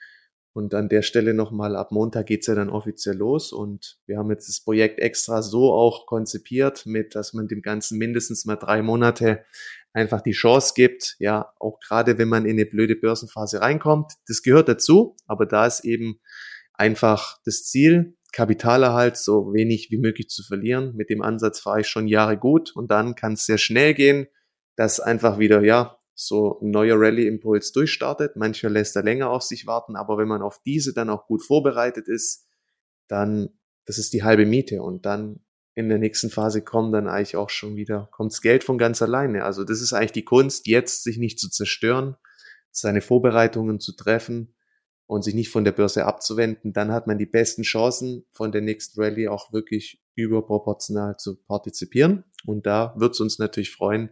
Speaker 2: und an der Stelle nochmal, ab Montag geht's ja dann offiziell los. Und wir haben jetzt das Projekt extra so auch konzipiert, mit, dass man dem Ganzen mindestens mal drei Monate einfach die Chance gibt, ja, auch gerade wenn man in eine blöde Börsenphase reinkommt, das gehört dazu, aber da ist eben einfach das Ziel, Kapitalerhalt so wenig wie möglich zu verlieren. Mit dem Ansatz fahre ich schon Jahre gut und dann kann es sehr schnell gehen, dass einfach wieder, ja, so ein neuer Rallye-Impuls durchstartet. Manchmal lässt er länger auf sich warten, aber wenn man auf diese dann auch gut vorbereitet ist, dann, das ist die halbe Miete und dann in der nächsten Phase kommt dann eigentlich auch schon wieder, kommt's Geld von ganz alleine. Also das ist eigentlich die Kunst, jetzt sich nicht zu zerstören, seine Vorbereitungen zu treffen und sich nicht von der Börse abzuwenden, dann hat man die besten Chancen, von der nächsten Rallye auch wirklich überproportional zu partizipieren. Und da wird es uns natürlich freuen,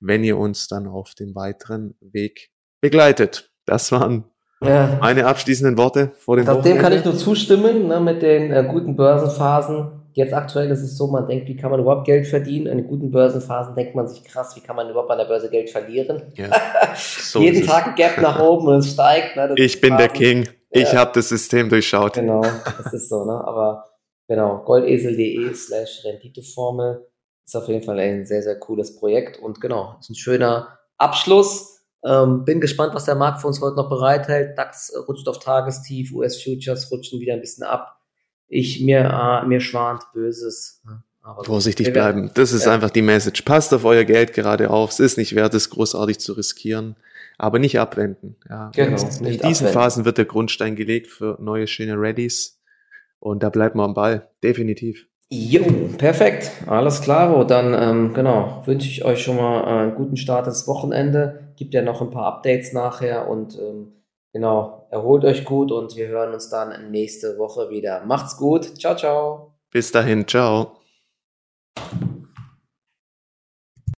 Speaker 2: wenn ihr uns dann auf dem weiteren Weg begleitet. Das waren ja. meine abschließenden Worte vor dem
Speaker 1: Dem kann ich nur zustimmen, ne, mit den äh, guten Börsenphasen. Jetzt aktuell ist es so, man denkt, wie kann man überhaupt Geld verdienen? In guten Börsenphasen denkt man sich, krass, wie kann man überhaupt an der Börse Geld verlieren? Ja, so Jeden Tag ein Gap nach oben und es steigt. Ne,
Speaker 2: ich bin der King. Ich ja. habe das System durchschaut.
Speaker 1: Genau, das ist so, ne? Aber genau, goldesel.de slash Renditeformel ist auf jeden Fall ein sehr, sehr cooles Projekt und genau, ist ein schöner Abschluss. Ähm, bin gespannt, was der Markt für uns heute noch bereithält. DAX rutscht auf Tagestief, US-Futures rutschen wieder ein bisschen ab. Ich, mir, äh, mir schwant Böses.
Speaker 2: Aber Vorsichtig bleiben. Das ist ja. einfach die Message. Passt auf euer Geld gerade auf. Es ist nicht wert, es großartig zu riskieren. Aber nicht abwenden. Ja, genau, in diesen abwenden. Phasen wird der Grundstein gelegt für neue schöne Readies. Und da bleibt man am Ball. Definitiv.
Speaker 1: Jo, perfekt. Alles klar. Dann, ähm, genau, wünsche ich euch schon mal einen guten Start ins Wochenende. Gibt ja noch ein paar Updates nachher und ähm, genau, erholt euch gut und wir hören uns dann nächste Woche wieder. Macht's gut. Ciao, ciao.
Speaker 2: Bis dahin. Ciao.